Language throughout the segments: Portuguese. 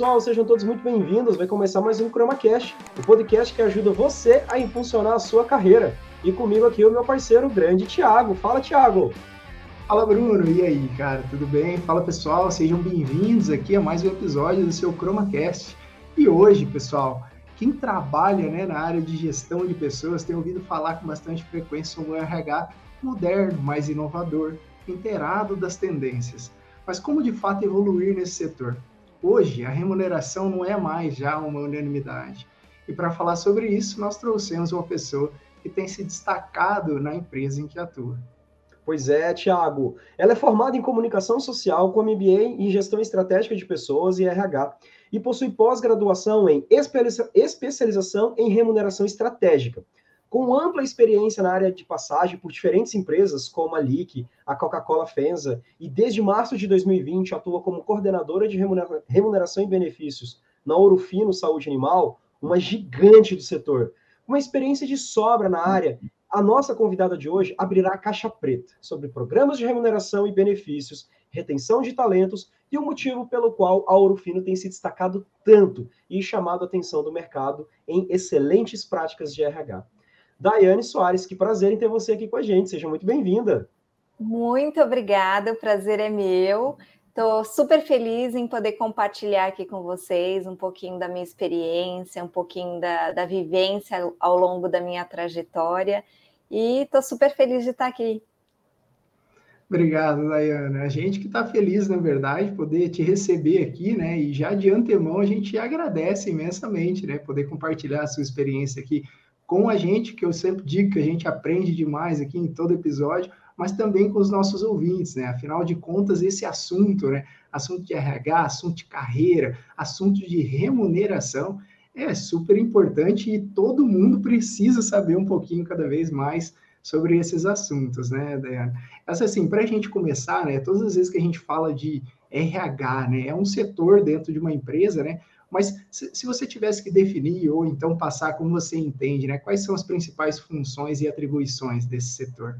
Pessoal, sejam todos muito bem-vindos. Vai começar mais um ChromaCast, o podcast que ajuda você a impulsionar a sua carreira. E comigo aqui o meu parceiro, o grande Thiago. Fala, Thiago! Fala, Bruno. E aí, cara, tudo bem? Fala, pessoal. Sejam bem-vindos aqui a mais um episódio do seu ChromaCast. E hoje, pessoal, quem trabalha né, na área de gestão de pessoas tem ouvido falar com bastante frequência o RH moderno, mais inovador, inteirado das tendências. Mas como de fato evoluir nesse setor? Hoje, a remuneração não é mais já uma unanimidade. E para falar sobre isso, nós trouxemos uma pessoa que tem se destacado na empresa em que atua. Pois é, Tiago. Ela é formada em comunicação social com MBA em gestão estratégica de pessoas e RH e possui pós-graduação em especialização em remuneração estratégica. Com ampla experiência na área de passagem por diferentes empresas, como a LIC, a Coca-Cola FENSA, e desde março de 2020 atua como coordenadora de remuneração e benefícios na Ourofino Saúde Animal, uma gigante do setor. Uma experiência de sobra na área, a nossa convidada de hoje abrirá a caixa preta sobre programas de remuneração e benefícios, retenção de talentos e o motivo pelo qual a Ourofino tem se destacado tanto e chamado a atenção do mercado em excelentes práticas de RH. Daiane Soares, que prazer em ter você aqui com a gente. Seja muito bem-vinda. Muito obrigada, o prazer é meu. Estou super feliz em poder compartilhar aqui com vocês um pouquinho da minha experiência, um pouquinho da, da vivência ao longo da minha trajetória. E estou super feliz de estar aqui. Obrigado, Dayana. A gente que está feliz, na verdade, poder te receber aqui, né? E já de antemão a gente agradece imensamente, né? Poder compartilhar a sua experiência aqui com a gente, que eu sempre digo que a gente aprende demais aqui em todo episódio, mas também com os nossos ouvintes, né? Afinal de contas, esse assunto, né? Assunto de RH, assunto de carreira, assunto de remuneração, é super importante e todo mundo precisa saber um pouquinho cada vez mais sobre esses assuntos, né, Dayana? Mas assim, para a gente começar, né? Todas as vezes que a gente fala de RH, né? É um setor dentro de uma empresa, né? Mas se, se, você tivesse que definir ou então passar como você entende, né, quais são as principais funções e atribuições desse setor?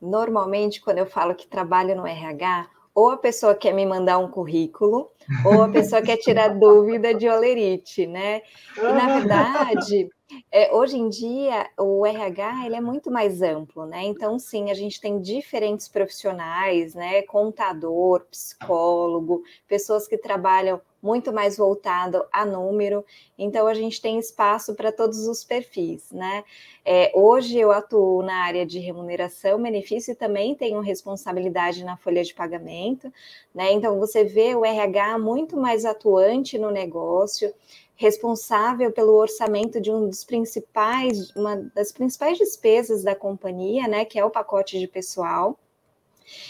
Normalmente, quando eu falo que trabalho no RH, ou a pessoa quer me mandar um currículo, ou a pessoa quer tirar dúvida de olerite, né? E na verdade, é, hoje em dia o RH ele é muito mais amplo, né? Então, sim, a gente tem diferentes profissionais, né? Contador, psicólogo, pessoas que trabalham muito mais voltado a número, então a gente tem espaço para todos os perfis, né? É, hoje eu atuo na área de remuneração, benefício e também tenho responsabilidade na folha de pagamento, né? Então você vê o RH muito mais atuante no negócio, responsável pelo orçamento de um dos principais, uma das principais despesas da companhia, né? Que é o pacote de pessoal.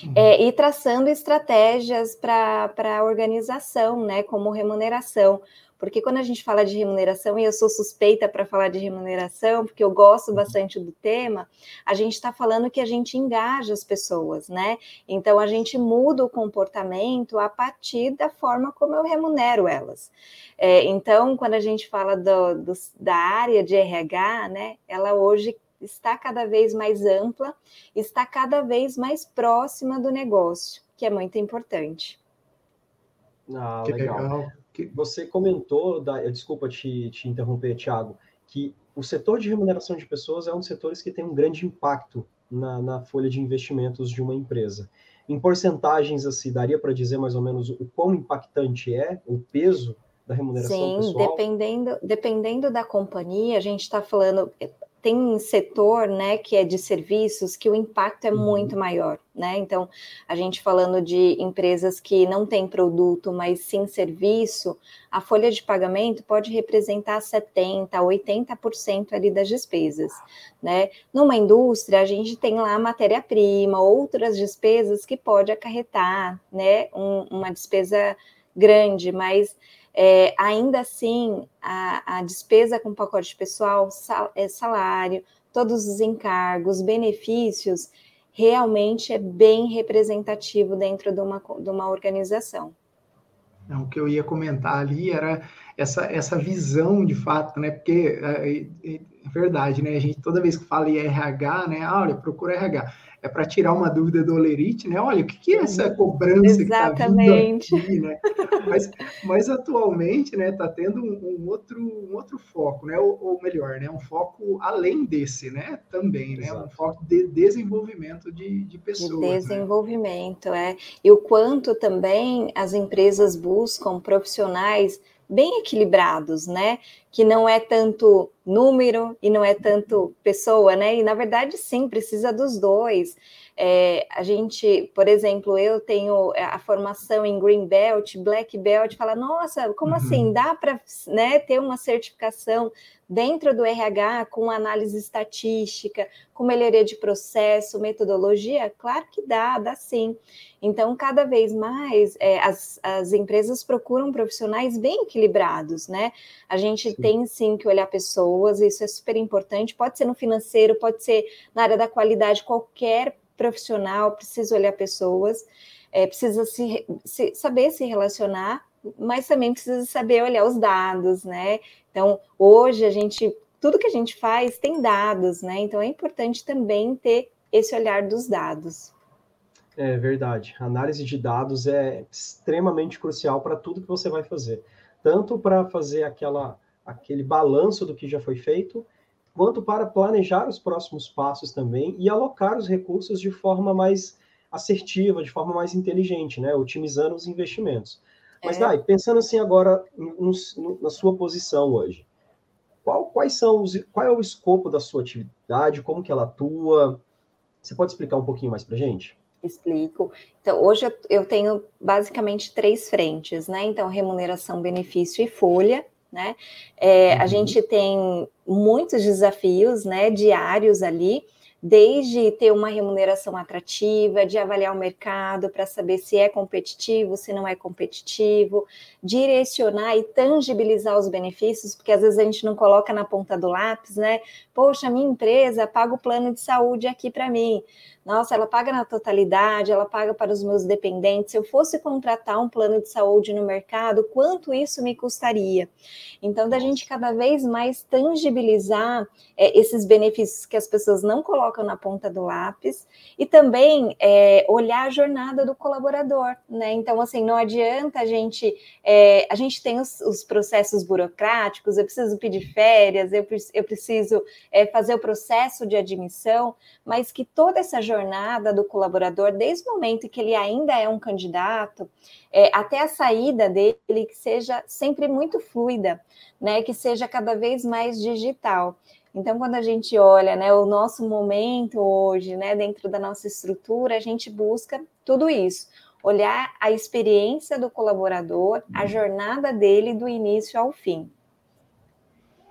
Uhum. É, e traçando estratégias para a organização, né, como remuneração. Porque quando a gente fala de remuneração, e eu sou suspeita para falar de remuneração, porque eu gosto uhum. bastante do tema, a gente está falando que a gente engaja as pessoas, né? Então a gente muda o comportamento a partir da forma como eu remunero elas. É, então, quando a gente fala do, do, da área de RH, né, ela hoje está cada vez mais ampla, está cada vez mais próxima do negócio, que é muito importante. Ah, legal. legal. Você comentou, da, desculpa te, te interromper, Thiago, que o setor de remuneração de pessoas é um dos setores que tem um grande impacto na, na folha de investimentos de uma empresa. Em porcentagens, assim, daria para dizer mais ou menos o quão impactante é o peso da remuneração Sim, pessoal? dependendo, dependendo da companhia, a gente está falando, tem setor, né, que é de serviços, que o impacto é uhum. muito maior, né? Então, a gente falando de empresas que não têm produto, mas sim serviço, a folha de pagamento pode representar 70%, 80% ali das despesas, né? Numa indústria, a gente tem lá matéria-prima, outras despesas que pode acarretar, né, um, uma despesa grande, mas é, ainda assim, a, a, despesa com pacote pessoal, sal, é salário, todos os encargos, benefícios, realmente é bem representativo dentro de uma, de uma organização. O que eu ia comentar ali era essa, essa visão de fato, né? Porque é, é, é verdade, né? A gente toda vez que fala em RH, né? Ah, olha, procura RH é para tirar uma dúvida do Olerite, né? Olha, o que, que é essa cobrança Exatamente. que está vindo aqui, né? Mas, mas atualmente, né, está tendo um, um, outro, um outro foco, né? Ou, ou, melhor, né, um foco além desse, né? Também, né? Exato. Um foco de desenvolvimento de, de pessoas. De né? desenvolvimento, né? é. E o quanto também as empresas buscam profissionais bem equilibrados, né? Que não é tanto número e não é tanto pessoa, né? E na verdade, sim, precisa dos dois. É, a gente, por exemplo, eu tenho a formação em Green Belt, Black Belt, fala, nossa, como assim? uhum. assim? Dá para né, ter uma certificação dentro do RH com análise estatística, com melhoria de processo, metodologia? Claro que dá, dá sim. Então, cada vez mais é, as, as empresas procuram profissionais bem equilibrados, né? A gente sim. tem sim que olhar pessoas, isso é super importante, pode ser no financeiro, pode ser na área da qualidade, qualquer profissional precisa olhar pessoas, é, precisa se, se, saber se relacionar, mas também precisa saber olhar os dados, né? Então, hoje a gente, tudo que a gente faz tem dados, né? Então é importante também ter esse olhar dos dados. É verdade. A análise de dados é extremamente crucial para tudo que você vai fazer. Tanto para fazer aquela, aquele balanço do que já foi feito, quanto para planejar os próximos passos também e alocar os recursos de forma mais assertiva, de forma mais inteligente, né? Otimizando os investimentos. Mas, é. Dai, pensando assim agora no, no, na sua posição hoje, qual, quais são os, qual é o escopo da sua atividade, como que ela atua? Você pode explicar um pouquinho mais para gente? Explico. Então, hoje eu tenho basicamente três frentes, né? Então, remuneração, benefício e folha, né? É, uhum. A gente tem muitos desafios, né, diários ali, desde ter uma remuneração atrativa, de avaliar o mercado para saber se é competitivo, se não é competitivo, direcionar e tangibilizar os benefícios, porque às vezes a gente não coloca na ponta do lápis, né? Poxa, minha empresa paga o plano de saúde aqui para mim nossa, ela paga na totalidade, ela paga para os meus dependentes. Se eu fosse contratar um plano de saúde no mercado, quanto isso me custaria? Então, da gente cada vez mais tangibilizar é, esses benefícios que as pessoas não colocam na ponta do lápis e também é, olhar a jornada do colaborador, né? Então, assim, não adianta a gente, é, a gente tem os, os, processos burocráticos, eu preciso pedir férias, eu, eu preciso é, fazer o processo de admissão, mas que toda essa jornada jornada do colaborador, desde o momento que ele ainda é um candidato, é, até a saída dele, que seja sempre muito fluida, né? Que seja cada vez mais digital. Então, quando a gente olha né, o nosso momento hoje, né, dentro da nossa estrutura, a gente busca tudo isso. Olhar a experiência do colaborador, a jornada dele do início ao fim.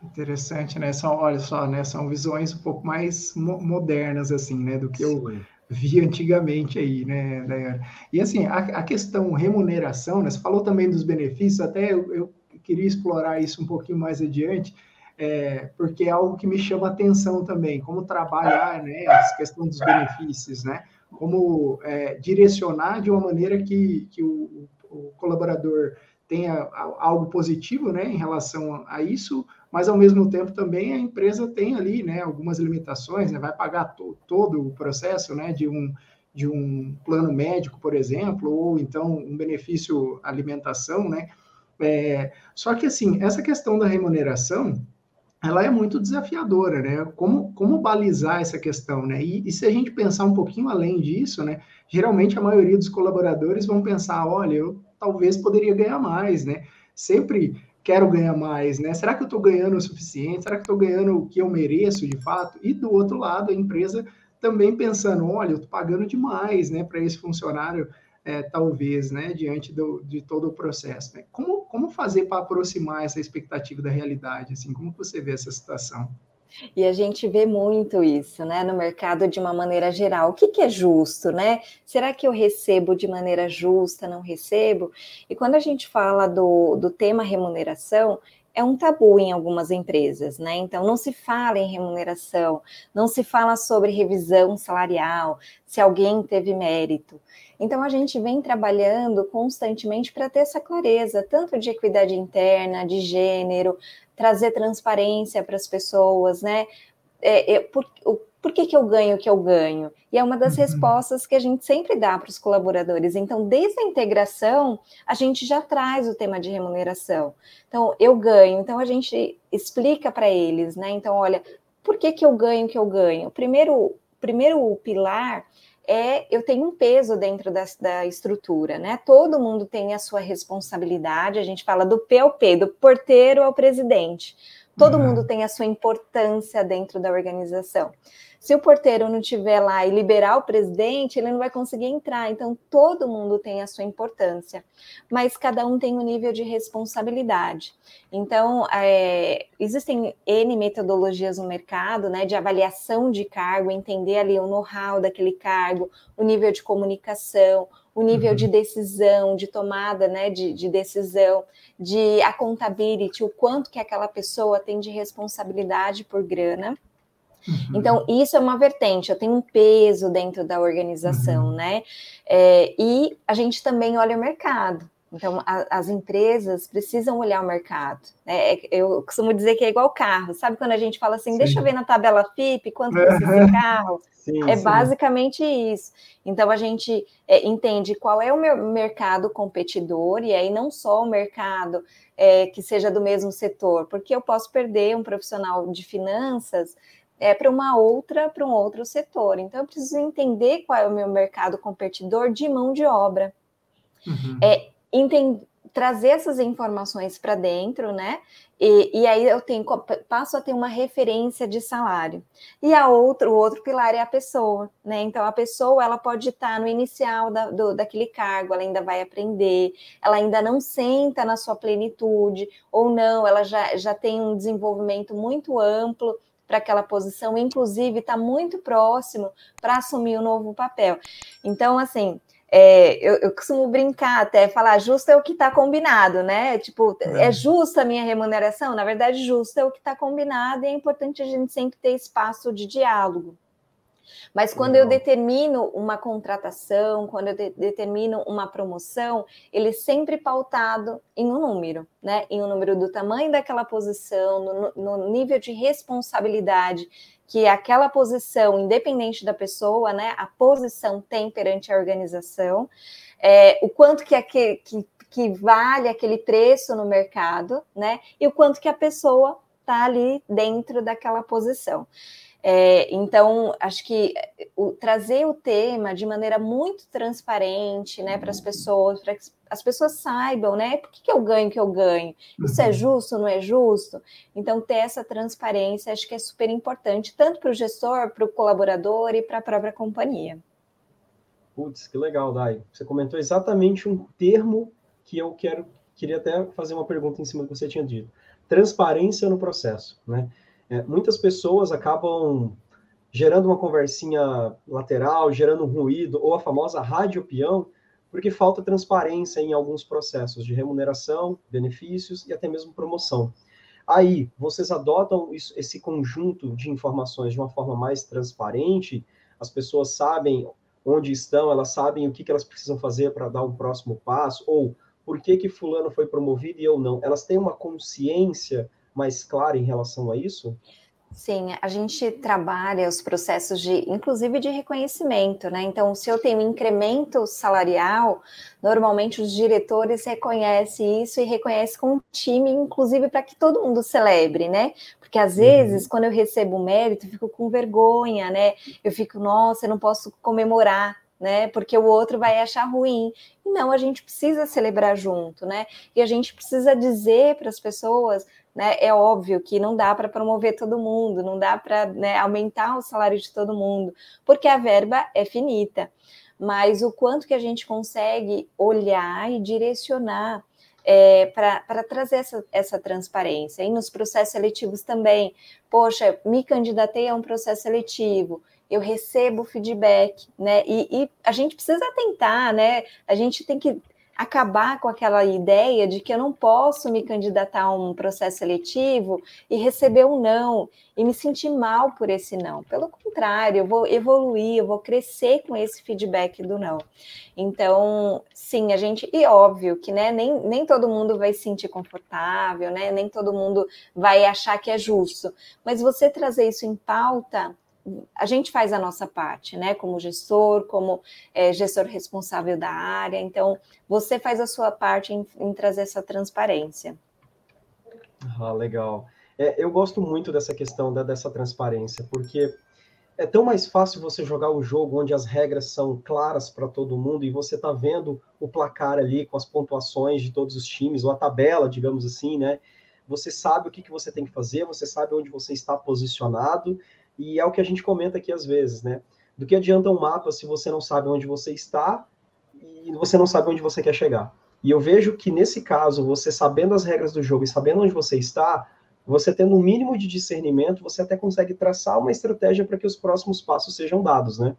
Interessante, né? São, olha só, né? São visões um pouco mais mo modernas, assim, né? Do que eu vi antigamente aí, né, Dayana? E assim, a, a, questão remuneração, né? Você falou também dos benefícios, até eu, eu queria explorar isso um pouquinho mais adiante, é, porque é algo que me chama atenção também, como trabalhar, né? A questão dos benefícios, né? Como é, direcionar de uma maneira que, que o, o colaborador tenha algo positivo, né, em relação a isso, mas ao mesmo tempo também a empresa tem ali, né, algumas limitações, né, vai pagar to, todo o processo, né, de um de um plano médico, por exemplo, ou então um benefício alimentação, né? É, só que assim, essa questão da remuneração, ela é muito desafiadora, né? Como, como balizar essa questão, né? E, e, se a gente pensar um pouquinho além disso, né? Geralmente a maioria dos colaboradores vão pensar, olha, eu talvez poderia ganhar mais, né? Sempre quero ganhar mais, né? Será que eu estou ganhando o suficiente? Será que estou ganhando o que eu mereço de fato? E do outro lado, a empresa também pensando, olha, eu estou pagando demais, né, para esse funcionário, é, talvez, né, diante do, de todo o processo. Né? Como, como fazer para aproximar essa expectativa da realidade? Assim, como você vê essa situação? E a gente vê muito isso, né, no mercado de uma maneira geral. O que, que, é justo, né? Será que eu recebo de maneira justa, não recebo? E quando a gente fala do, do tema remuneração, é um tabu em algumas empresas, né? Então não se fala em remuneração, não se fala sobre revisão salarial, se alguém teve mérito. Então a gente vem trabalhando constantemente para ter essa clareza, tanto de equidade interna, de gênero, trazer transparência para as pessoas, né? É, é, por, o, por que, que eu ganho o que eu ganho? E é uma das uhum. respostas que a gente sempre dá para os colaboradores. Então, desde a integração, a gente já traz o tema de remuneração. Então, eu ganho. Então, a gente explica para eles, né? Então, olha, por que, que eu ganho o que eu ganho? Primeiro, primeiro pilar é eu tenho um peso dentro da, da, estrutura, né? Todo mundo tem a sua responsabilidade. A gente fala do P ao P, do porteiro ao presidente. Todo uhum. mundo tem a sua importância dentro da organização. Se o porteiro não estiver lá e liberar o presidente, ele não vai conseguir entrar. Então, todo mundo tem a sua importância, mas cada um tem um nível de responsabilidade. Então, é, existem N metodologias no mercado, né, de avaliação de cargo, entender ali o know-how daquele cargo, o nível de comunicação, o nível uhum. de decisão, de tomada né, de, de, decisão, de accountability, o quanto que aquela pessoa tem de responsabilidade por grana. Uhum. Então, isso é uma vertente, eu tenho um peso dentro da organização, uhum. né? É, e a gente também olha o mercado. Então, a, as empresas precisam olhar o mercado. Né? É, eu costumo dizer que é igual carro. Sabe quando a gente fala assim, sim. deixa eu ver na tabela FIP quanto custa uhum. esse carro? Sim, é sim. basicamente isso. Então, a gente é, entende qual é o meu mercado competidor, e aí não só o mercado é, que seja do mesmo setor, porque eu posso perder um profissional de finanças é, para uma outra, para um outro setor. Então, eu preciso entender qual é o meu mercado competidor de mão de obra. Uhum. É, entender, trazer essas informações para dentro, né? E, e, aí eu tenho, passo a ter uma referência de salário. E a outro, o outro pilar é a pessoa, né? Então a pessoa ela pode estar no inicial da, do, daquele cargo, ela ainda vai aprender, ela ainda não senta na sua plenitude, ou não, ela já, já tem um desenvolvimento muito amplo para aquela posição, inclusive está muito próximo para assumir o um novo papel. Então, assim, é, eu, eu, costumo brincar até, falar justo é o que está combinado, né? Tipo, é. é justa a minha remuneração? Na verdade, justo é o que está combinado e é importante a gente sempre ter espaço de diálogo. Mas quando eu determino uma contratação, quando eu de determino uma promoção, ele é sempre pautado em um número, né? Em um número do tamanho daquela posição, no, no nível de responsabilidade que aquela posição, independente da pessoa, né? A posição tem perante a organização, é, o quanto que, aquele, que, que vale aquele preço no mercado, né? E o quanto que a pessoa está ali dentro daquela posição. É, então, acho que eh, o, trazer o tema de maneira muito transparente né, para as pessoas, para que as pessoas saibam, né? Por que, que eu ganho o que eu ganho? Isso é uhum. justo, não é justo? Então, ter essa transparência acho que é super importante, tanto para o gestor, para o colaborador e para a própria companhia. Putz, que legal, Dai. Você comentou exatamente um termo que eu quero, queria até fazer uma pergunta em cima do que você tinha dito. Transparência no processo, né? É, muitas pessoas acabam gerando uma conversinha lateral, gerando um ruído, ou a famosa rádio peão, porque falta transparência em alguns processos de remuneração, benefícios e até mesmo promoção. Aí, vocês adotam isso, esse conjunto de informações de uma forma mais transparente, as pessoas sabem onde estão, elas sabem o que, que elas precisam fazer para dar um próximo passo, ou por que, que fulano foi promovido e eu não. Elas têm uma consciência mais clara em relação a isso? Sim, a gente trabalha os processos de, inclusive de reconhecimento, né? Então, se eu tenho um incremento salarial, normalmente os diretores reconhecem isso e reconhecem com o time, inclusive para que todo mundo celebre, né? Porque às uhum. vezes, quando eu recebo um mérito, eu fico com vergonha, né? Eu fico, nossa, eu não posso comemorar, né? Porque o outro vai achar ruim. Não, a gente precisa celebrar junto, né? E a gente precisa dizer para as pessoas né? É óbvio que não dá para promover todo mundo, não dá para né, aumentar o salário de todo mundo, porque a verba é finita. Mas o quanto que a gente consegue olhar e direcionar é, para trazer essa, essa transparência. E nos processos seletivos também, poxa, me candidatei a um processo seletivo, eu recebo feedback, né? E, e, a gente precisa tentar, né? A gente tem que acabar com aquela ideia de que eu não posso me candidatar a um processo seletivo e receber um não e me sentir mal por esse não. Pelo contrário, eu vou evoluir, eu vou crescer com esse feedback do não. Então, sim, a gente, e óbvio que né, nem, nem todo mundo vai se sentir confortável, né? Nem todo mundo vai achar que é justo. Mas você trazer isso em pauta a gente faz a nossa parte, né? Como gestor, como é, gestor responsável da área. Então, você faz a sua parte em, em trazer essa transparência. Ah, legal. É, eu gosto muito dessa questão da, dessa transparência, porque é tão mais fácil você jogar um jogo onde as regras são claras para todo mundo e você está vendo o placar ali com as pontuações de todos os times, ou a tabela, digamos assim, né? Você sabe o que, que você tem que fazer, você sabe onde você está posicionado, e é o que a gente comenta aqui às vezes, né? Do que adianta um mapa se você não sabe onde você está e você não sabe onde você quer chegar. E eu vejo que nesse caso, você sabendo as regras do jogo e sabendo onde você está, você tendo um mínimo de discernimento, você até consegue traçar uma estratégia para que os próximos passos sejam dados, né?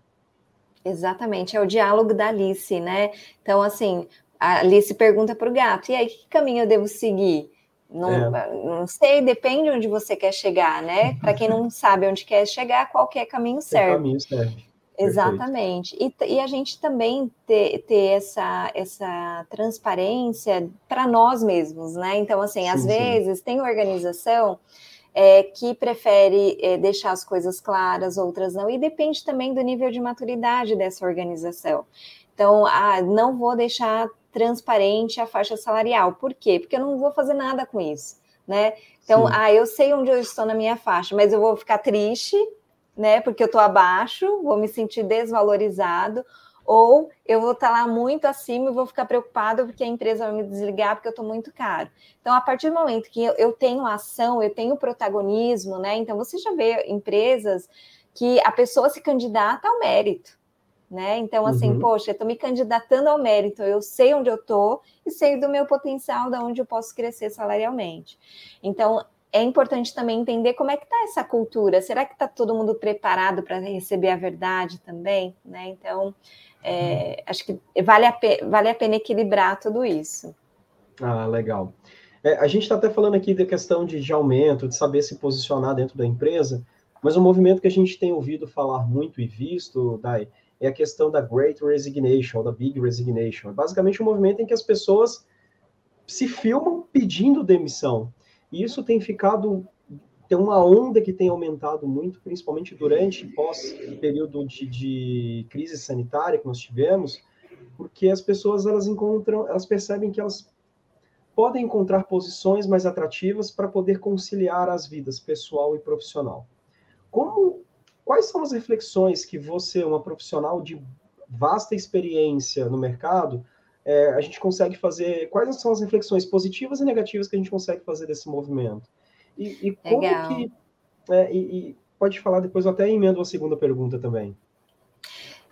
Exatamente, é o diálogo da Alice, né? Então, assim, a Alice pergunta para o gato: e aí, que caminho eu devo seguir? Não, é. não sei, depende onde você quer chegar, né? Para quem não sabe onde quer chegar, qualquer caminho serve. caminho serve. Exatamente. E, e, a gente também ter, ter essa, essa transparência para nós mesmos, né? Então, assim, sim, às sim. vezes tem organização é, que prefere é, deixar as coisas claras, outras não, e depende também do nível de maturidade dessa organização. Então, ah, não vou deixar transparente a faixa salarial. Por quê? Porque eu não vou fazer nada com isso, né? Então, Sim. ah, eu sei onde eu estou na minha faixa, mas eu vou ficar triste, né? Porque eu estou abaixo, vou me sentir desvalorizado, ou eu vou estar lá muito acima e vou ficar preocupado porque a empresa vai me desligar porque eu estou muito caro. Então, a partir do momento que eu tenho ação, eu tenho protagonismo, né? Então, você já vê empresas que a pessoa se candidata ao mérito né? Então, assim, uhum. poxa, eu estou me candidatando ao mérito, eu sei onde eu estou e sei do meu potencial, de onde eu posso crescer salarialmente. Então, é importante também entender como é que está essa cultura. Será que está todo mundo preparado para receber a verdade também? Né? Então, é, uhum. acho que vale a, vale a pena equilibrar tudo isso. Ah, legal. É, a gente está até falando aqui da questão de, de aumento, de saber se posicionar dentro da empresa, mas um movimento que a gente tem ouvido falar muito e visto, Dai, é a questão da Great Resignation, da Big Resignation. É basicamente um movimento em que as pessoas se filmam pedindo demissão. E isso tem ficado tem uma onda que tem aumentado muito, principalmente durante pós período de, de crise sanitária que nós tivemos, porque as pessoas elas encontram, elas percebem que elas podem encontrar posições mais atrativas para poder conciliar as vidas pessoal e profissional. Como Quais são as reflexões que você, uma profissional de vasta experiência no mercado, é, a gente consegue fazer? Quais são as reflexões positivas e negativas que a gente consegue fazer desse movimento? E, e como Legal. que. É, e, e, pode falar depois, eu até emendo a segunda pergunta também.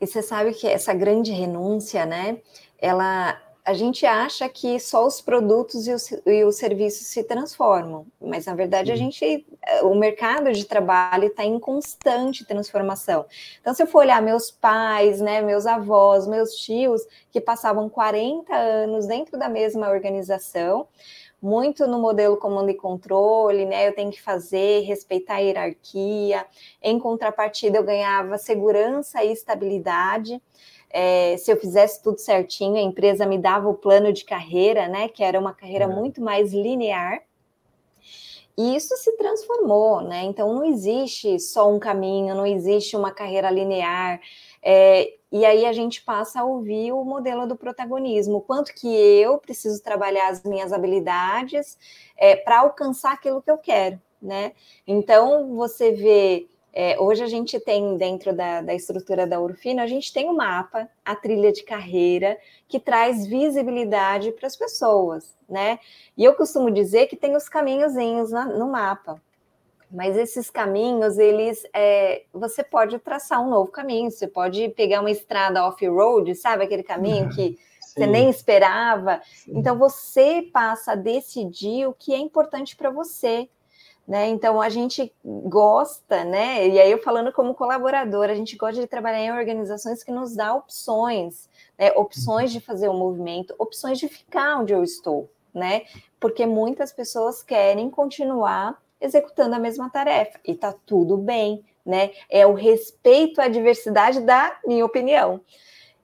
E você sabe que essa grande renúncia, né? Ela a gente acha que só os produtos e os, e os serviços se transformam, mas na verdade a gente, o mercado de trabalho está em constante transformação. Então, se eu for olhar meus pais, né, meus avós, meus tios, que passavam 40 anos dentro da mesma organização, muito no modelo comando e controle, né? Eu tenho que fazer, respeitar a hierarquia. Em contrapartida, eu ganhava segurança e estabilidade é, se eu fizesse tudo certinho, a empresa me dava o plano de carreira, né? Que era uma carreira é. muito mais linear. E isso se transformou, né? Então não existe só um caminho, não existe uma carreira linear. É, e aí a gente passa a ouvir o modelo do protagonismo, quanto que eu preciso trabalhar as minhas habilidades é, para alcançar aquilo que eu quero, né? Então você vê é, hoje a gente tem dentro da, da estrutura da Urfino, a gente tem o um mapa, a trilha de carreira, que traz visibilidade para as pessoas, né? E eu costumo dizer que tem os caminhozinhos na, no mapa. Mas esses caminhos, eles, é, você pode traçar um novo caminho, você pode pegar uma estrada off-road, sabe aquele caminho que Sim. você nem esperava. Sim. Então você passa a decidir o que é importante para você, né? Então a gente gosta, né? E aí eu falando como colaborador, a gente gosta de trabalhar em organizações que nos dá opções, né? opções de fazer o um movimento, opções de ficar onde eu estou, né? Porque muitas pessoas querem continuar executando a mesma tarefa e tá tudo bem, né? É o respeito à diversidade da minha opinião.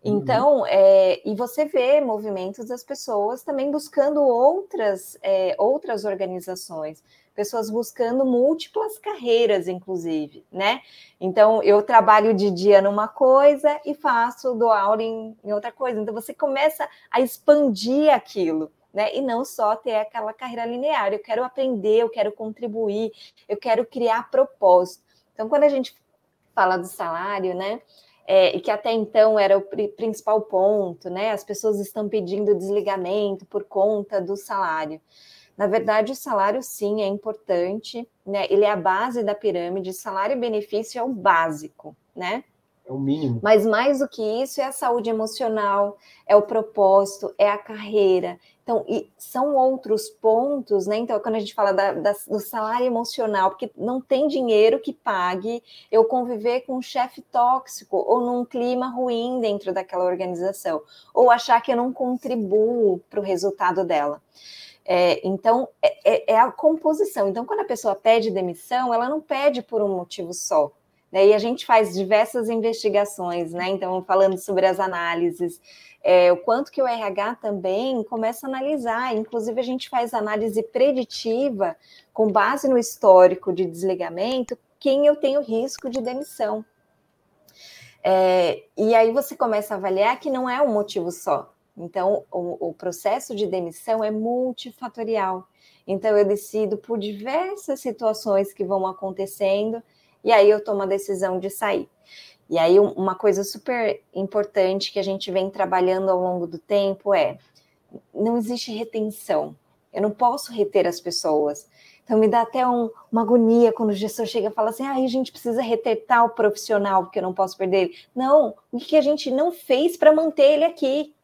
Então, uhum. é, e você vê movimentos das pessoas também buscando outras, é, outras organizações, pessoas buscando múltiplas carreiras, inclusive, né? Então, eu trabalho de dia numa coisa e faço, dou aula em, em outra coisa. Então, você começa a expandir aquilo. Né? E não só ter aquela carreira linear. Eu quero aprender, eu quero contribuir, eu quero criar propósito. Então, quando a gente fala do salário, né? É, e que até então era o principal ponto, né? As pessoas estão pedindo desligamento por conta do salário. Na verdade, o salário sim é importante, né? Ele é a base da pirâmide, salário e benefício é o básico, né? É o mínimo. Mas mais do que isso é a saúde emocional, é o propósito, é a carreira. Então, são outros pontos, né? Então, quando a gente fala da, da, do salário emocional, porque não tem dinheiro que pague eu conviver com um chefe tóxico ou num clima ruim dentro daquela organização, ou achar que eu não contribuo para o resultado dela. É, então, é, é, é, a composição. Então, quando a pessoa pede demissão, ela não pede por um motivo só. Né? E a gente faz diversas investigações, né? Então, falando sobre as análises, é, o quanto que o RH também começa a analisar. Inclusive, a gente faz análise preditiva com base no histórico de desligamento, quem eu tenho risco de demissão. É, e aí você começa a avaliar que não é um motivo só. Então, o, o processo de demissão é multifatorial. Então, eu decido por diversas situações que vão acontecendo, e aí eu tomo a decisão de sair. E aí, uma coisa super importante que a gente vem trabalhando ao longo do tempo é: não existe retenção. Eu não posso reter as pessoas. Então, me dá até um, uma agonia quando o gestor chega e fala assim: ah, a gente precisa reter tal profissional porque eu não posso perder ele. Não, o que a gente não fez para manter ele aqui?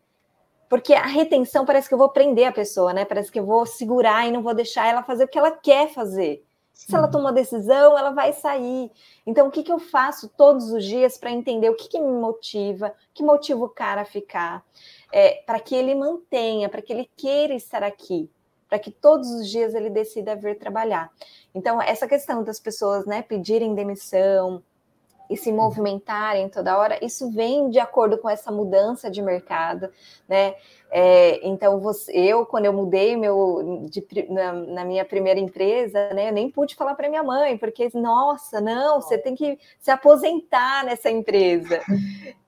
Porque a retenção parece que eu vou prender a pessoa, né? Parece que eu vou segurar e não vou deixar ela fazer o que ela quer fazer. Sim. Se ela tomou decisão, ela vai sair. Então, o que, que eu faço todos os dias para entender o que, que, me motiva, que motiva o cara a ficar, é, para que ele mantenha, para que ele queira estar aqui, para que todos os dias ele decida vir trabalhar. Então, essa questão das pessoas né, pedirem demissão, e se movimentarem toda hora, isso vem de acordo com essa mudança de mercado, né? É, então, você, eu, quando eu mudei meu, de, na, na, minha primeira empresa, né, eu nem pude falar para minha mãe, porque, nossa, não, você tem que se aposentar nessa empresa.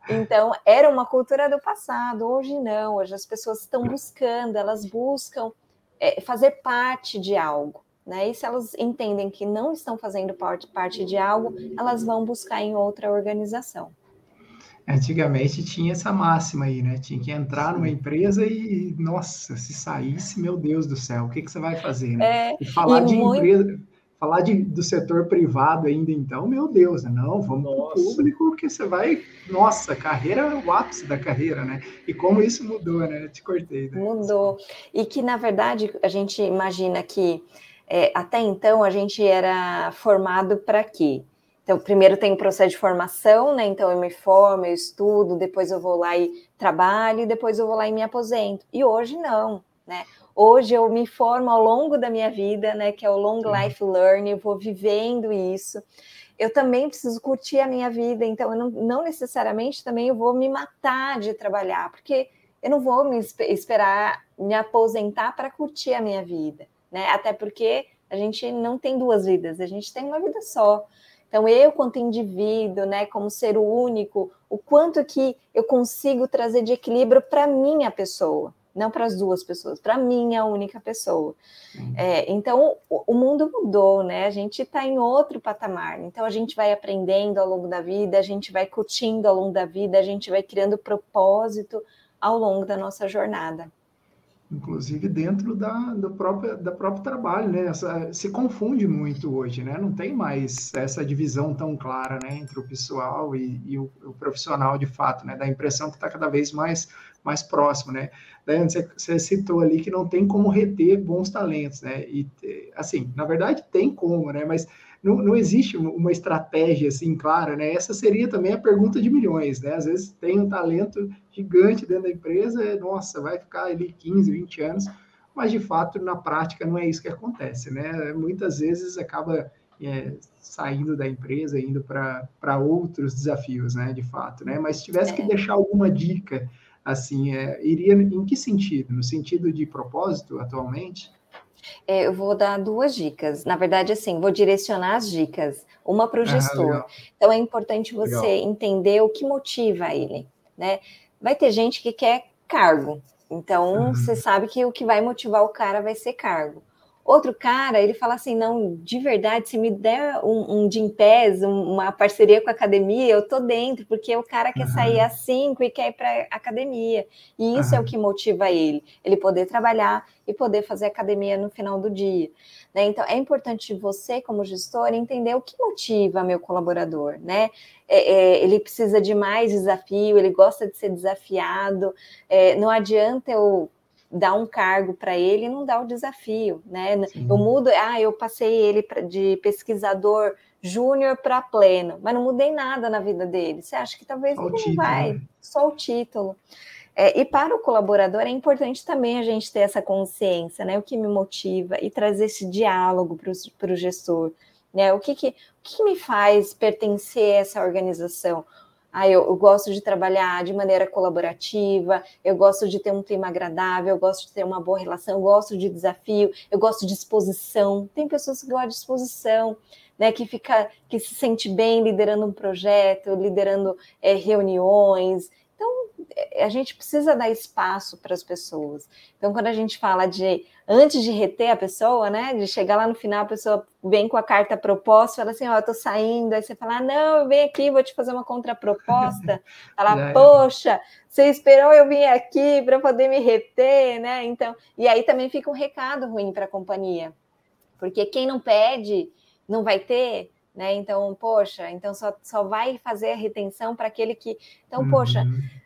Então, era uma cultura do passado, hoje não, hoje as pessoas estão buscando, elas buscam é, fazer parte de algo. Né? E se elas entendem que não estão fazendo parte, parte de algo, elas vão buscar em outra organização. Antigamente tinha essa máxima aí, né? Tinha que entrar numa empresa e, nossa, se saísse, meu Deus do céu, o que, que você vai fazer, né? É, e falar e de muito... empresa, falar de, do setor privado ainda, então, meu Deus, né? não, vamos para o público, que você vai, nossa, carreira é o ápice da carreira, né? E como isso mudou, né? Eu te cortei. Né? Mudou. E que, na verdade, a gente imagina que é, até então a gente era formado para quê? Então, primeiro tem o processo de formação, né? Então eu me formo, eu estudo, depois eu vou lá e trabalho, e depois eu vou lá e me aposento. E hoje não, né? Hoje eu me formo ao longo da minha vida, né? Que é o long life learning, eu vou vivendo isso. Eu também preciso curtir a minha vida, então eu não, não necessariamente também eu vou me matar de trabalhar, porque eu não vou me esperar me aposentar para curtir a minha vida né? Até porque a gente não tem duas vidas, a gente tem uma vida só. Então, eu, quanto indivíduo, né, como ser único, o quanto que eu consigo trazer de equilíbrio para minha pessoa, não para as duas pessoas, para minha única pessoa. É, então, o, o, mundo mudou, né? A gente está em outro patamar. Então, a gente vai aprendendo ao longo da vida, a gente vai curtindo ao longo da vida, a gente vai criando propósito ao longo da nossa jornada inclusive dentro da, do próprio, da próprio trabalho, né? Essa, se confunde muito hoje, né? Não tem mais essa divisão tão clara, né? Entre o pessoal e, e o, o, profissional de fato, né? Da impressão que está cada vez mais, mais próximo, né? Daí, você, você citou ali que não tem como reter bons talentos, né? E, assim, na verdade tem como, né? Mas não, não existe uma estratégia assim clara, né? Essa seria também a pergunta de milhões, né? Às vezes tem um talento gigante dentro da empresa, é, nossa, vai ficar ali 15, 20 anos, mas de fato na prática não é isso que acontece, né? Muitas vezes acaba é, saindo da empresa, indo para outros desafios, né, de fato, né? Mas se tivesse é. que deixar alguma dica, assim, é, iria em que sentido? No sentido de propósito atualmente? É, eu vou dar duas dicas. Na verdade, assim, vou direcionar as dicas, uma para o ah, gestor. Ah, então, é importante você legal. entender o que motiva ele, né? Vai ter gente que quer cargo. Então, uhum. você sabe que o que vai motivar o cara vai ser cargo. Outro cara, ele fala assim: não, de verdade, se me der um, um Gimpass, uma parceria com a academia, eu tô dentro, porque o cara quer uhum. sair às 5 e quer ir para academia. E isso uhum. é o que motiva ele, ele poder trabalhar e poder fazer academia no final do dia. Né? Então, é importante você, como gestor, entender o que motiva meu colaborador, né? É, é, ele precisa de mais desafio, ele gosta de ser desafiado. É, não adianta eu dar um cargo para ele e não dar o desafio, né? Sim. Eu mudo, ah, eu passei ele de pesquisador júnior para pleno, mas não mudei nada na vida dele. Você acha que talvez só ele não vai, né? só o título. É, e para o colaborador é importante também a gente ter essa consciência, né? O que me motiva e trazer esse diálogo para o gestor, né? O que, que, o que me faz pertencer a essa organização? Ah, eu, eu, gosto de trabalhar de maneira colaborativa, eu gosto de ter um clima agradável, eu gosto de ter uma boa relação, eu gosto de desafio, eu gosto de exposição. Tem pessoas que gostam de exposição, né? Que fica, que se sente bem liderando um projeto, liderando é, reuniões. Então, a gente precisa dar espaço para as pessoas. Então, quando a gente fala de antes de reter a pessoa, né, de chegar lá no final, a pessoa vem com a carta proposta, fala assim, ó, oh, eu tô saindo, aí você fala, ah, não, vem aqui, vou te fazer uma contraproposta. Fala, poxa, você esperou eu vir aqui para poder me reter, né? Então, e aí também fica um recado ruim para a companhia, porque quem não pede não vai ter, né? Então, poxa, então só, só vai fazer a retenção para aquele que. Então, uhum. poxa,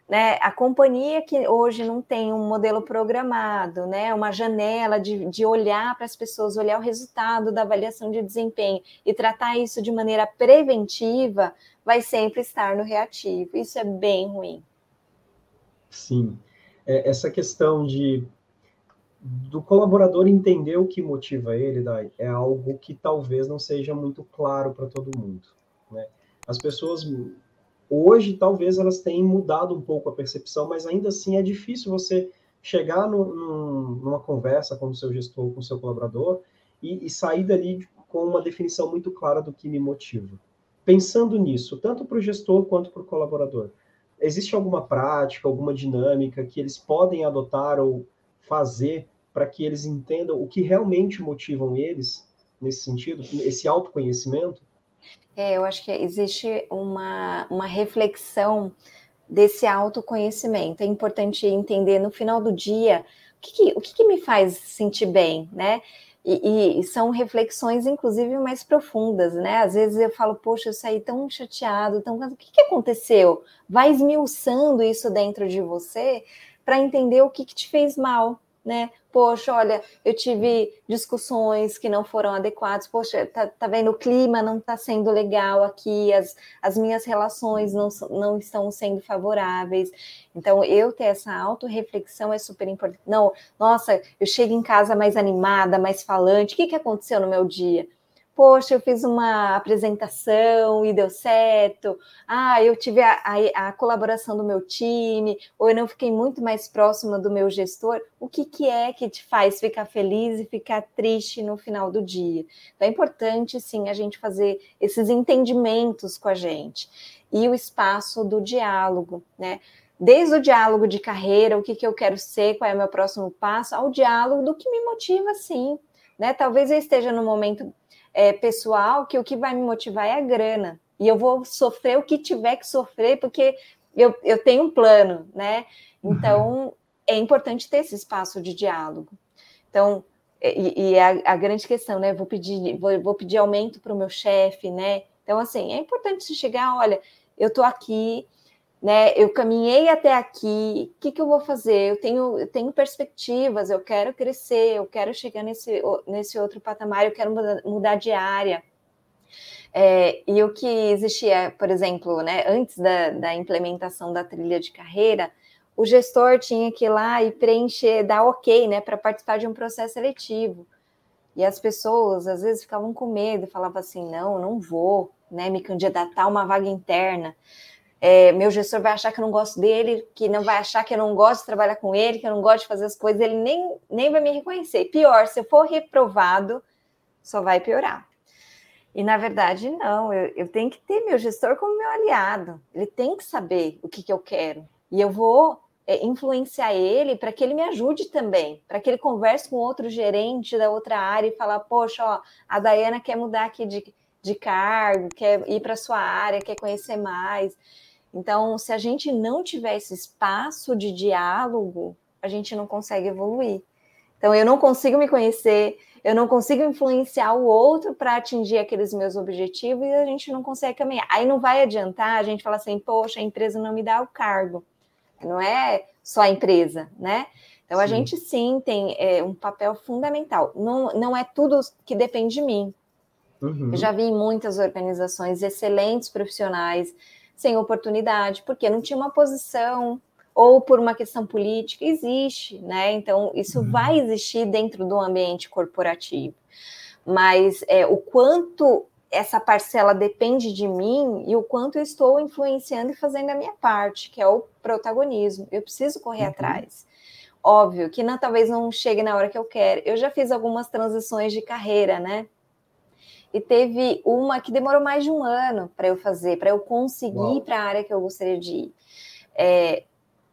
né? A companhia que hoje não tem um modelo programado, né? Uma janela de, de olhar para as pessoas, olhar o resultado da avaliação de desempenho e tratar isso de maneira preventiva, vai sempre estar no reativo. Isso é bem ruim. Sim. É, essa questão de do colaborador entender o que motiva ele, Dai, é algo que talvez não seja muito claro para todo mundo. Né? As pessoas, hoje, talvez elas tenham mudado um pouco a percepção, mas ainda assim é difícil você chegar no, num, numa conversa com o seu gestor, com o seu colaborador, e, e sair dali com uma definição muito clara do que me motiva. Pensando nisso, tanto para o gestor quanto para o colaborador, existe alguma prática, alguma dinâmica que eles podem adotar ou fazer para que eles entendam o que realmente motivam eles nesse sentido, esse autoconhecimento? É, eu acho que existe uma, uma reflexão desse autoconhecimento. É importante entender no final do dia o que, que o que, que, me faz sentir bem, né? E, e, são reflexões, inclusive, mais profundas, né? Às vezes eu falo, poxa, eu saí tão chateado, tão... o que, que aconteceu? Vai esmiuçando isso dentro de você para entender o que, que te fez mal, né? Poxa, olha, eu tive discussões que não foram adequadas. Poxa, tá, tá vendo? O clima não está sendo legal aqui, as, as minhas relações não, não estão sendo favoráveis. Então, eu ter essa autorreflexão é super importante. Não, nossa, eu chego em casa mais animada, mais falante. O que, que aconteceu no meu dia? Poxa, eu fiz uma apresentação e deu certo, ah, eu tive a, a, a, colaboração do meu time, ou eu não fiquei muito mais próxima do meu gestor, o que, que é que te faz ficar feliz e ficar triste no final do dia? Então é importante, sim, a gente fazer esses entendimentos com a gente. E o espaço do diálogo, né? Desde o diálogo de carreira, o que, que eu quero ser, qual é o meu próximo passo, ao diálogo do que me motiva, sim. Né? Talvez eu esteja no momento é, pessoal que o que vai me motivar é a grana. E eu vou sofrer o que tiver que sofrer, porque eu, eu tenho um plano, né? Então, uhum. é importante ter esse espaço de diálogo. Então, e, e é a, a, grande questão, né? Vou pedir, vou, vou pedir aumento para o meu chefe, né? Então, assim, é importante se chegar, olha, eu estou aqui, né? Eu caminhei até aqui, o que, que eu vou fazer? Eu tenho, eu tenho perspectivas, eu quero crescer, eu quero chegar nesse, nesse outro patamar, eu quero mudar, de área. É, e o que existia, por exemplo, né, antes da, da implementação da trilha de carreira, o gestor tinha que ir lá e preencher, dar ok né, para participar de um processo seletivo. E as pessoas às vezes ficavam com medo, falavam assim: não, não vou, né, me candidatar a uma vaga interna. É, meu gestor vai achar que eu não gosto dele, que não vai achar que eu não gosto de trabalhar com ele, que eu não gosto de fazer as coisas, ele nem, nem vai me reconhecer. Pior, se eu for reprovado, só vai piorar. E na verdade, não, eu, eu tenho que ter meu gestor como meu aliado, ele tem que saber o que, que eu quero. E eu vou é, influenciar ele para que ele me ajude também, para que ele converse com outro gerente da outra área e falar, poxa, ó, a Dayana quer mudar aqui de, de cargo, quer ir para sua área, quer conhecer mais. Então, se a gente não tiver esse espaço de diálogo, a gente não consegue evoluir. Então, eu não consigo me conhecer, eu não consigo influenciar o outro para atingir aqueles meus objetivos e a gente não consegue caminhar. Aí não vai adiantar a gente falar assim, poxa, a empresa não me dá o cargo. Não é só a empresa, né? Então, sim. a gente sim tem é, um papel fundamental. Não, não é tudo que depende de mim. Uhum. Eu já vi em muitas organizações excelentes profissionais sem oportunidade, porque não tinha uma posição, ou por uma questão política, existe, né? Então, isso uhum. vai existir dentro do ambiente corporativo. Mas é, o quanto essa parcela depende de mim e o quanto eu estou influenciando e fazendo a minha parte, que é o protagonismo. Eu preciso correr uhum. atrás. Óbvio que não, talvez não chegue na hora que eu quero. Eu já fiz algumas transições de carreira, né? E teve uma que demorou mais de um ano para eu fazer, para eu conseguir ir para a área que eu gostaria de ir. É,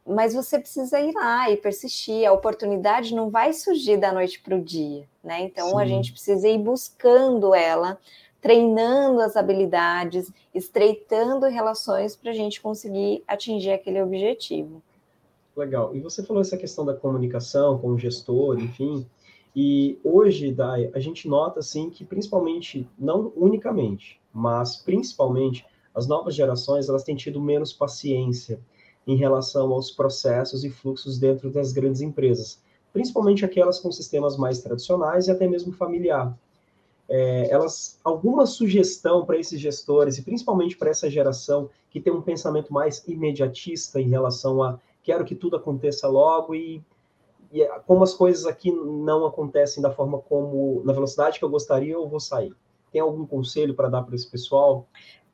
mas você precisa ir lá e persistir. A oportunidade não vai surgir da noite para o dia, né? Então Sim. a gente precisa ir buscando ela, treinando as habilidades, estreitando relações para a gente conseguir atingir aquele objetivo. Legal. E você falou essa questão da comunicação com o gestor, enfim. E hoje, Dai, a gente nota assim que principalmente, não unicamente, mas principalmente as novas gerações, elas têm tido menos paciência em relação aos processos e fluxos dentro das grandes empresas, principalmente aquelas com sistemas mais tradicionais e até mesmo familiar. É, elas alguma sugestão para esses gestores e principalmente para essa geração que tem um pensamento mais imediatista em relação a quero que tudo aconteça logo e e é, como as coisas aqui não acontecem da forma como, na velocidade que eu gostaria, eu vou sair. Tem algum conselho para dar para esse pessoal?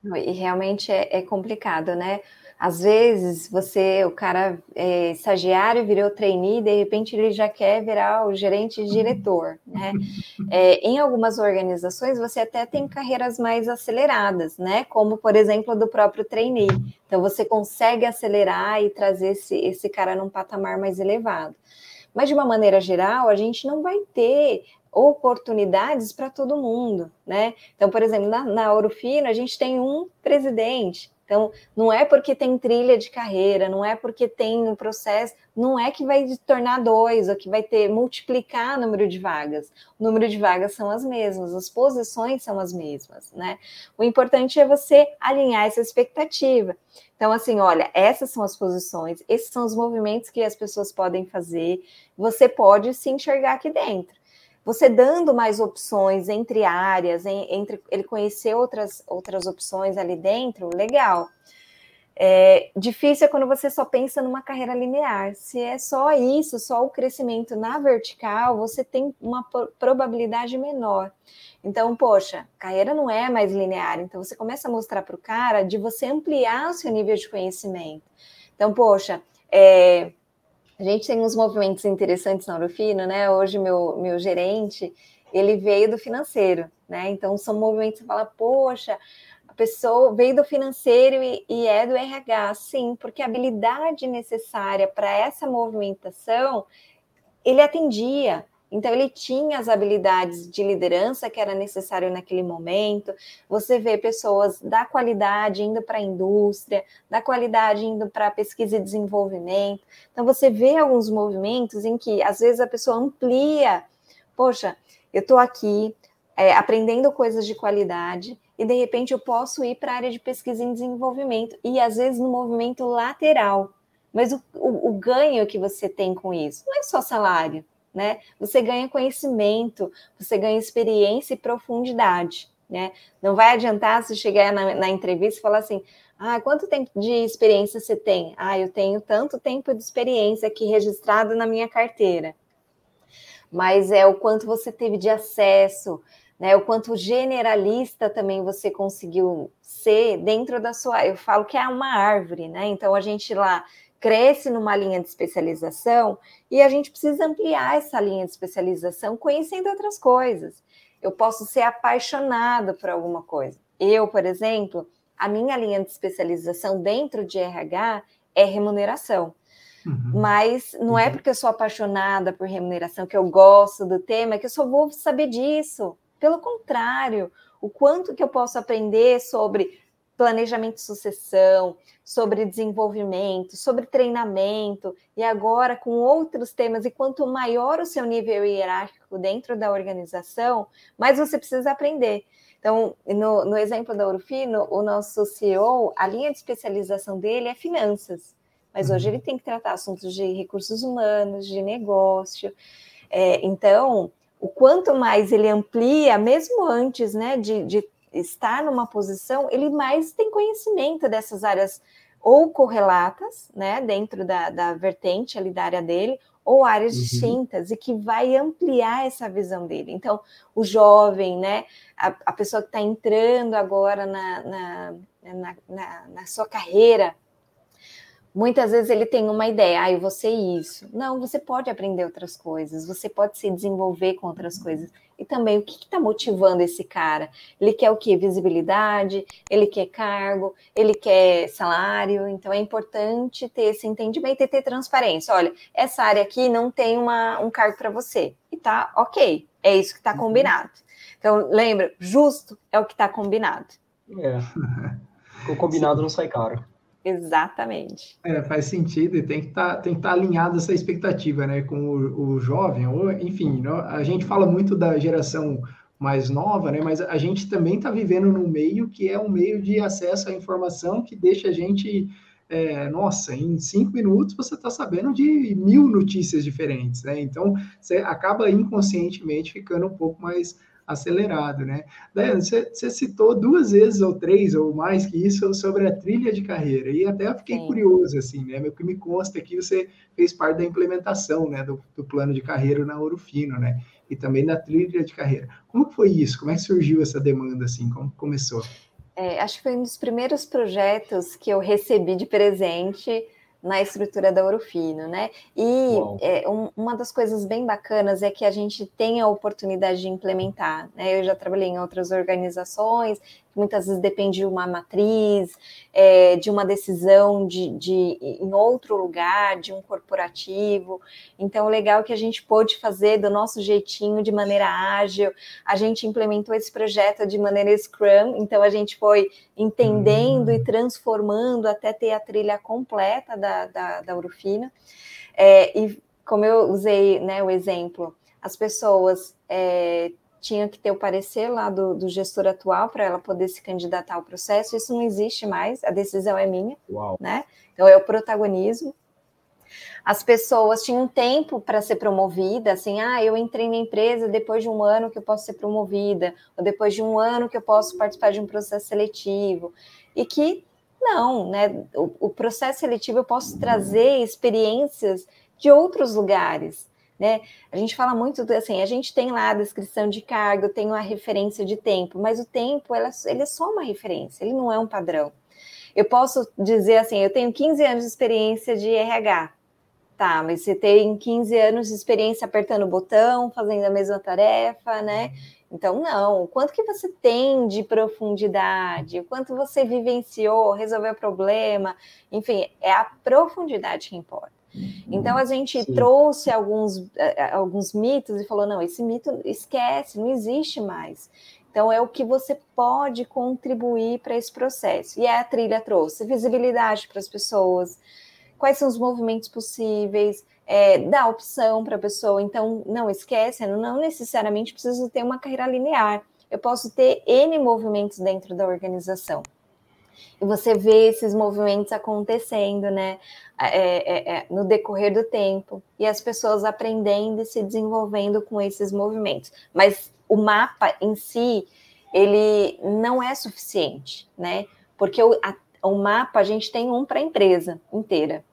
E realmente é, é, complicado, né? Às vezes você, o cara é estagiário, virou trainee, de repente ele já quer virar o gerente diretor, né? É, em algumas organizações você até tem carreiras mais aceleradas, né? Como, por exemplo, a do próprio trainee. Então você consegue acelerar e trazer esse, esse cara num patamar mais elevado. Mas, de uma maneira geral, a gente não vai ter oportunidades para todo mundo, né? Então, por exemplo, na, na Ouro Fino, a gente tem um presidente, então, não é porque tem trilha de carreira, não é porque tem um processo, não é que vai tornar dois, ou que vai ter multiplicar o número de vagas. O número de vagas são as mesmas, as posições são as mesmas, né? O importante é você alinhar essa expectativa. Então, assim, olha, essas são as posições, esses são os movimentos que as pessoas podem fazer, você pode se enxergar aqui dentro você dando mais opções entre áreas, entre ele conhecer outras, outras opções ali dentro, legal. É, difícil é quando você só pensa numa carreira linear. Se é só isso, só o crescimento na vertical, você tem uma probabilidade menor. Então, poxa, carreira não é mais linear. Então, você começa a mostrar para o cara de você ampliar o seu nível de conhecimento. Então, poxa, é, a gente tem uns movimentos interessantes na Urufino, né? Hoje meu, meu gerente, ele veio do financeiro, né? Então são movimentos que fala, poxa, a pessoa veio do financeiro e, e é do RH, sim, porque a habilidade necessária para essa movimentação ele atendia. Então, ele tinha as habilidades de liderança que era necessário naquele momento. Você vê pessoas da qualidade indo para a indústria, da qualidade indo para pesquisa e desenvolvimento. Então, você vê alguns movimentos em que, às vezes, a pessoa amplia. Poxa, eu estou aqui é, aprendendo coisas de qualidade e, de repente, eu posso ir para a área de pesquisa e desenvolvimento. E, às vezes, no movimento lateral. Mas o, o, o ganho que você tem com isso não é só salário né? Você ganha conhecimento, você ganha experiência e profundidade, né? Não vai adiantar se chegar na, na entrevista e falar assim, ah, quanto tempo de experiência você tem? Ah, eu tenho tanto tempo de experiência aqui registrado na minha carteira. mas é o quanto você teve de acesso, né? O quanto generalista também você conseguiu ser dentro da sua. Eu falo que é uma árvore, né? Então a gente lá cresce numa linha de especialização e a gente precisa ampliar essa linha de especialização conhecendo outras coisas. Eu posso ser apaixonado por alguma coisa. Eu, por exemplo, a minha linha de especialização dentro de RH é remuneração. Uhum. Mas não é uhum. porque eu sou apaixonada por remuneração, que eu gosto do tema, que eu só vou saber disso. Pelo contrário, o quanto que eu posso aprender sobre planejamento de sucessão, sobre desenvolvimento, sobre treinamento, e agora com outros temas, e quanto maior o seu nível hierárquico dentro da organização, mais você precisa aprender. Então, no, no exemplo da Urufino, o nosso CEO, a linha de especialização dele é finanças, mas hoje uhum. ele tem que tratar assuntos de recursos humanos, de negócio. É, então, o quanto mais ele amplia, mesmo antes né, de, de estar numa posição, ele mais tem conhecimento dessas áreas ou correlatas, né, dentro da, da vertente ali da área dele, ou áreas uhum. distintas e que vai ampliar essa visão dele. Então, o jovem, né, a, a pessoa que está entrando agora na, na, na, na, na sua carreira, Muitas vezes ele tem uma ideia, ah, eu vou ser isso. Não, você pode aprender outras coisas, você pode se desenvolver com outras coisas. E também, o que está motivando esse cara? Ele quer o quê? Visibilidade, ele quer cargo, ele quer salário. Então, é importante ter esse entendimento e ter transparência. Olha, essa área aqui não tem uma, um cargo para você. E tá ok, é isso que está uhum. combinado. Então, lembra, justo é o que está combinado. É. O combinado não sai caro. Exatamente. É, faz sentido e tem que tá, estar tá alinhado essa expectativa, né, com o, o jovem, ou enfim, a gente fala muito da geração mais nova, né, mas a gente também está vivendo num meio que é um meio de acesso à informação que deixa a gente, é, nossa, em cinco minutos você está sabendo de mil notícias diferentes, né, então você acaba inconscientemente ficando um pouco mais acelerado, né? Daiane, você, citou duas vezes ou três ou mais que isso sobre a trilha de carreira e até eu fiquei Sim. curioso assim, né? O que me consta é que você fez parte da implementação, né, do, do plano de carreira na Ouro Fino, né? E também da trilha de carreira. Como foi isso? Como é que surgiu essa demanda assim? Como começou? É, acho que foi um dos primeiros projetos que eu recebi de presente na estrutura da Orofino, né? E é, um, uma das coisas bem bacanas é que a gente tem a oportunidade de implementar, né? Eu já trabalhei em outras organizações muitas vezes depende de uma matriz, é, de uma decisão de, de em outro lugar, de um corporativo. Então, o legal é que a gente pôde fazer do nosso jeitinho, de maneira ágil. A gente implementou esse projeto de maneira Scrum, então a gente foi entendendo e transformando até ter a trilha completa da, da, da Urufina. É, e como eu usei né, o exemplo, as pessoas é, tinha que ter o parecer lá do, do gestor atual para ela poder se candidatar ao processo. Isso não existe mais, a decisão é minha, Uau. né? Então é o protagonismo. As pessoas tinham tempo para ser promovida, assim, ah, eu entrei na empresa depois de um ano que eu posso ser promovida, ou depois de um ano que eu posso participar de um processo seletivo. E que não, né? O, o processo seletivo eu posso trazer experiências de outros lugares né? A gente fala muito assim, a gente tem lá a descrição de cargo, tem uma referência de tempo, mas o tempo ela, ele é só uma referência, ele não é um padrão. Eu posso dizer assim, eu tenho 15 anos de experiência de RH. Tá, mas você tem 15 anos de experiência apertando o botão, fazendo a mesma tarefa, né? Então, não. Quanto que você tem de profundidade, o quanto você vivenciou, resolveu problema, enfim, é a profundidade que importa. Então a gente Sim. trouxe alguns, eh, eh, alguns mitos e falou: não, esse mito esquece, não existe mais. Então é o que você pode contribuir para esse processo. E a trilha trouxe visibilidade para as pessoas, quais são os movimentos possíveis, é, dá opção para a pessoa. Então, não esquece, não necessariamente preciso ter uma carreira linear. Eu posso ter N movimentos dentro da organização. E você vê esses movimentos acontecendo, né, é, é, é, no decorrer do tempo, e as pessoas aprendendo e se desenvolvendo com esses movimentos. Mas o mapa em si, ele não é suficiente, né? Porque o, a, o mapa a gente tem um para a empresa inteira,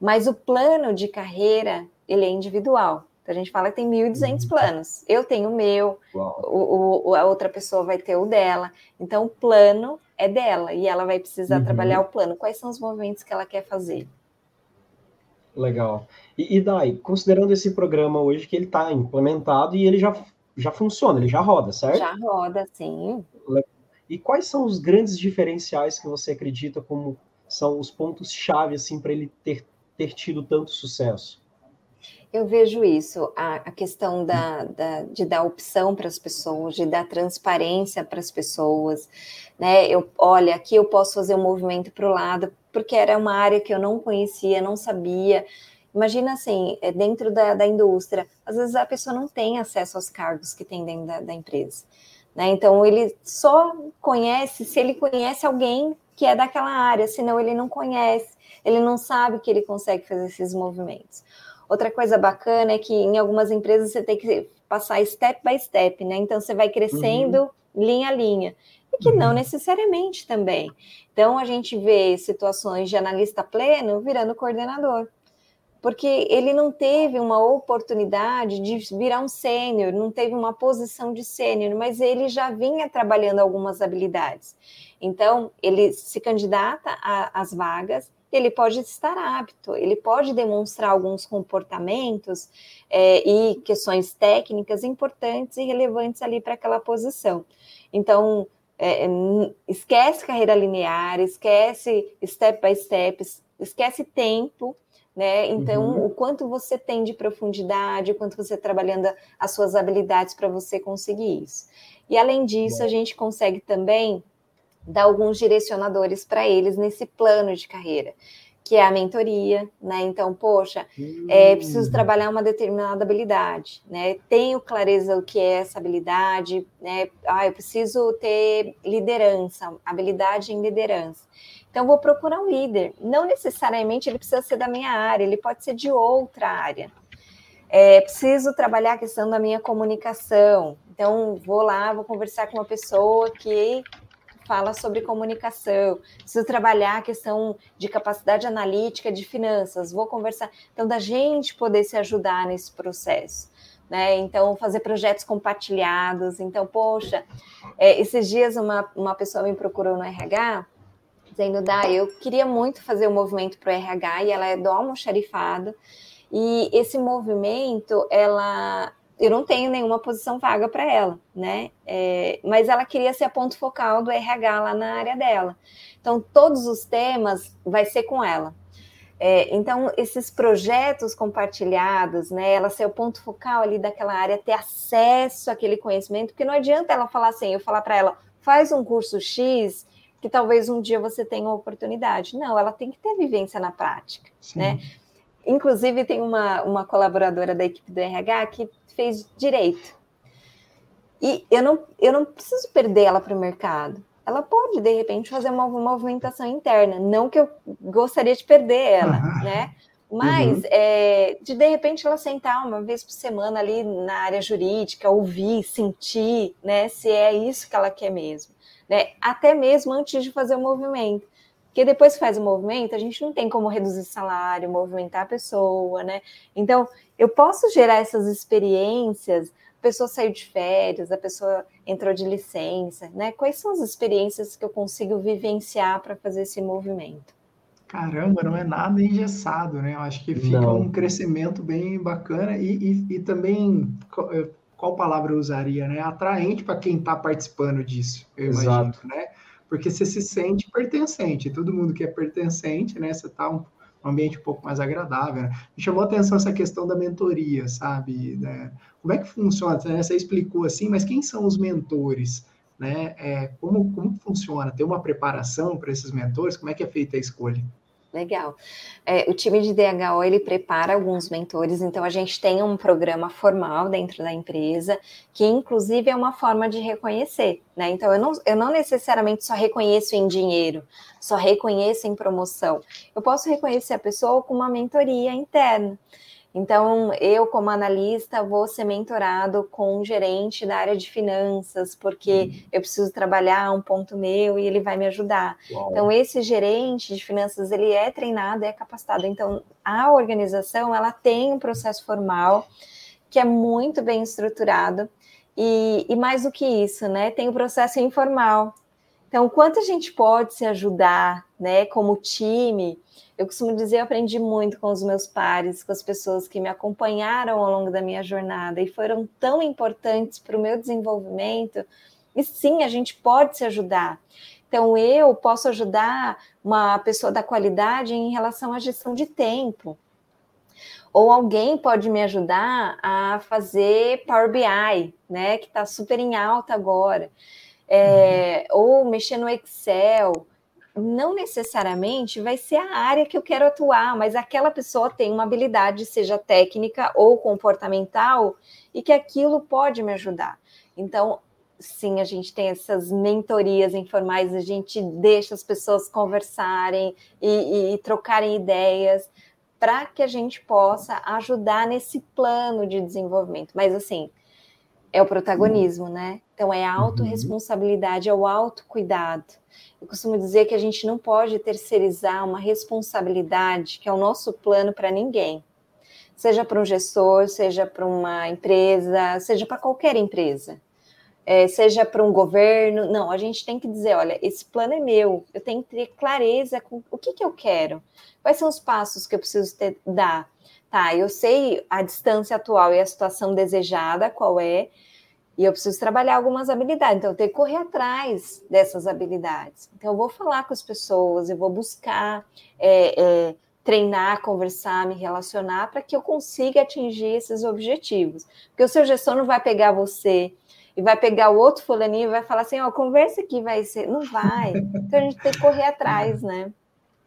mas o plano de carreira ele é individual. Então, a gente fala que tem 1.200 uhum. planos. Eu tenho o meu, o, o, a outra pessoa vai ter o dela. Então, o plano é dela e ela vai precisar uhum. trabalhar o plano. Quais são os movimentos que ela quer fazer? Legal. E, e daí, considerando esse programa hoje que ele está implementado e ele já, já funciona, ele já roda, certo? Já roda, sim. E quais são os grandes diferenciais que você acredita como são os pontos-chave assim, para ele ter, ter tido tanto sucesso? Eu vejo isso, a, a questão da, da, de dar opção para as pessoas, de dar transparência para as pessoas, né? Eu, olha, aqui eu posso fazer um movimento para o lado, porque era uma área que eu não conhecia, não sabia. Imagina assim, é dentro da, da indústria, às vezes a pessoa não tem acesso aos cargos que tem dentro da, da empresa. Né? Então, ele só conhece se ele conhece alguém que é daquela área, senão ele não conhece, ele não sabe que ele consegue fazer esses movimentos. Outra coisa bacana é que em algumas empresas você tem que passar step by step, né? Então você vai crescendo uhum. linha a linha. E que não uhum. necessariamente também. Então a gente vê situações de analista pleno virando coordenador. Porque ele não teve uma oportunidade de virar um sênior, não teve uma posição de sênior, mas ele já vinha trabalhando algumas habilidades. Então, ele se candidata às vagas, ele pode estar apto, ele pode demonstrar alguns comportamentos é, e questões técnicas importantes e relevantes ali para aquela posição. Então, é, esquece carreira linear, esquece step by step, esquece tempo, né? Então, uhum. o quanto você tem de profundidade, o quanto você está trabalhando as suas habilidades para você conseguir isso. E além disso, a gente consegue também dar alguns direcionadores para eles nesse plano de carreira, que é a mentoria, né? Então, poxa, hum. é, preciso trabalhar uma determinada habilidade, né? Tenho clareza do que é essa habilidade, né? Ah, eu preciso ter liderança, habilidade em liderança. Então, vou procurar um líder. Não necessariamente ele precisa ser da minha área, ele pode ser de outra área. É, preciso trabalhar a questão da minha comunicação. Então, vou lá, vou conversar com uma pessoa que fala sobre comunicação, preciso trabalhar a questão de capacidade analítica de finanças, vou conversar. Então, da gente poder se ajudar nesse processo. Né? Então, fazer projetos compartilhados. Então, poxa, é, esses dias uma, uma pessoa me procurou no RH, dizendo, Dá, eu queria muito fazer o um movimento para o RH, e ela é do almoxarifado, e esse movimento, ela eu não tenho nenhuma posição vaga para ela, né? É, mas ela queria ser a ponto focal do RH lá na área dela. Então, todos os temas vai ser com ela. É, então, esses projetos compartilhados, né? Ela ser o ponto focal ali daquela área, ter acesso àquele conhecimento, porque não adianta ela falar assim, eu falar para ela, faz um curso X, que talvez um dia você tenha uma oportunidade. Não, ela tem que ter vivência na prática, Sim. né? Inclusive, tem uma, uma colaboradora da equipe do RH que fez direito. E eu não, eu não preciso perder ela para o mercado. Ela pode, de repente, fazer uma, movimentação interna. Não que eu gostaria de perder ela, uhum. né? Mas, uhum. é, de de repente, ela sentar uma vez por semana ali na área jurídica, ouvir, sentir, né, se é isso que ela quer mesmo, né? Até mesmo antes de fazer o movimento. Porque depois que faz o movimento, a gente não tem como reduzir salário, movimentar a pessoa, né? Então, eu posso gerar essas experiências, a pessoa saiu de férias, a pessoa entrou de licença, né? Quais são as experiências que eu consigo vivenciar para fazer esse movimento? Caramba, não é nada engessado, né? Eu acho que fica não. um crescimento bem bacana e, e, e também, eh, qual palavra eu usaria, né? Atraente para quem está participando disso, eu Exato. imagino, né? Porque você se sente pertencente, todo mundo que é pertencente, né? Você está um um ambiente um pouco mais agradável. Né? Me chamou a atenção essa questão da mentoria, sabe? Né? Como é que funciona? Né? Você explicou assim, mas quem são os mentores? Né? É, como, como funciona? Tem uma preparação para esses mentores? Como é que é feita a escolha? Legal. É, o time de DHO ele prepara alguns mentores, então a gente tem um programa formal dentro da empresa, que inclusive é uma forma de reconhecer, né? Então eu não, eu não necessariamente só reconheço em dinheiro, só reconheço em promoção. Eu posso reconhecer a pessoa com uma mentoria interna. Então, eu, como analista, vou ser mentorado com um gerente da área de finanças, porque uhum. eu preciso trabalhar um ponto meu e ele vai me ajudar. Uau. Então, esse gerente de finanças, ele é treinado, é capacitado. Então, a organização, ela tem um processo formal que é muito bem estruturado. E, e mais do que isso, né? Tem o processo informal. Então, quanto a gente pode se ajudar, né, como time. Eu costumo dizer, eu aprendi muito com os meus pares, com as pessoas que me acompanharam ao longo da minha jornada e foram tão importantes para o meu desenvolvimento. E sim, a gente pode se ajudar. Então, eu posso ajudar uma pessoa da qualidade em relação à gestão de tempo. Ou alguém pode me ajudar a fazer Power BI, né, que está super em alta agora é, ou mexer no Excel, não necessariamente vai ser a área que eu quero atuar, mas aquela pessoa tem uma habilidade, seja técnica ou comportamental, e que aquilo pode me ajudar. Então, sim, a gente tem essas mentorias informais, a gente deixa as pessoas conversarem e, e, e trocarem ideias para que a gente possa ajudar nesse plano de desenvolvimento. Mas assim, é o protagonismo, né? Então é a uhum. autorresponsabilidade, é o autocuidado. Eu costumo dizer que a gente não pode terceirizar uma responsabilidade que é o nosso plano para ninguém. Seja para um gestor, seja para uma empresa, seja para qualquer empresa. É, seja para um governo, não, a gente tem que dizer, olha, esse plano é meu, eu tenho que ter clareza com o que, que eu quero, quais são os passos que eu preciso ter, dar, tá, eu sei a distância atual e a situação desejada, qual é, e eu preciso trabalhar algumas habilidades, então eu tenho que correr atrás dessas habilidades. Então eu vou falar com as pessoas, eu vou buscar é, é, treinar, conversar, me relacionar para que eu consiga atingir esses objetivos. Porque o seu gestor não vai pegar você e vai pegar o outro fulaninho e vai falar assim, ó, oh, conversa aqui vai ser. Não vai. Então a gente tem que correr atrás, né?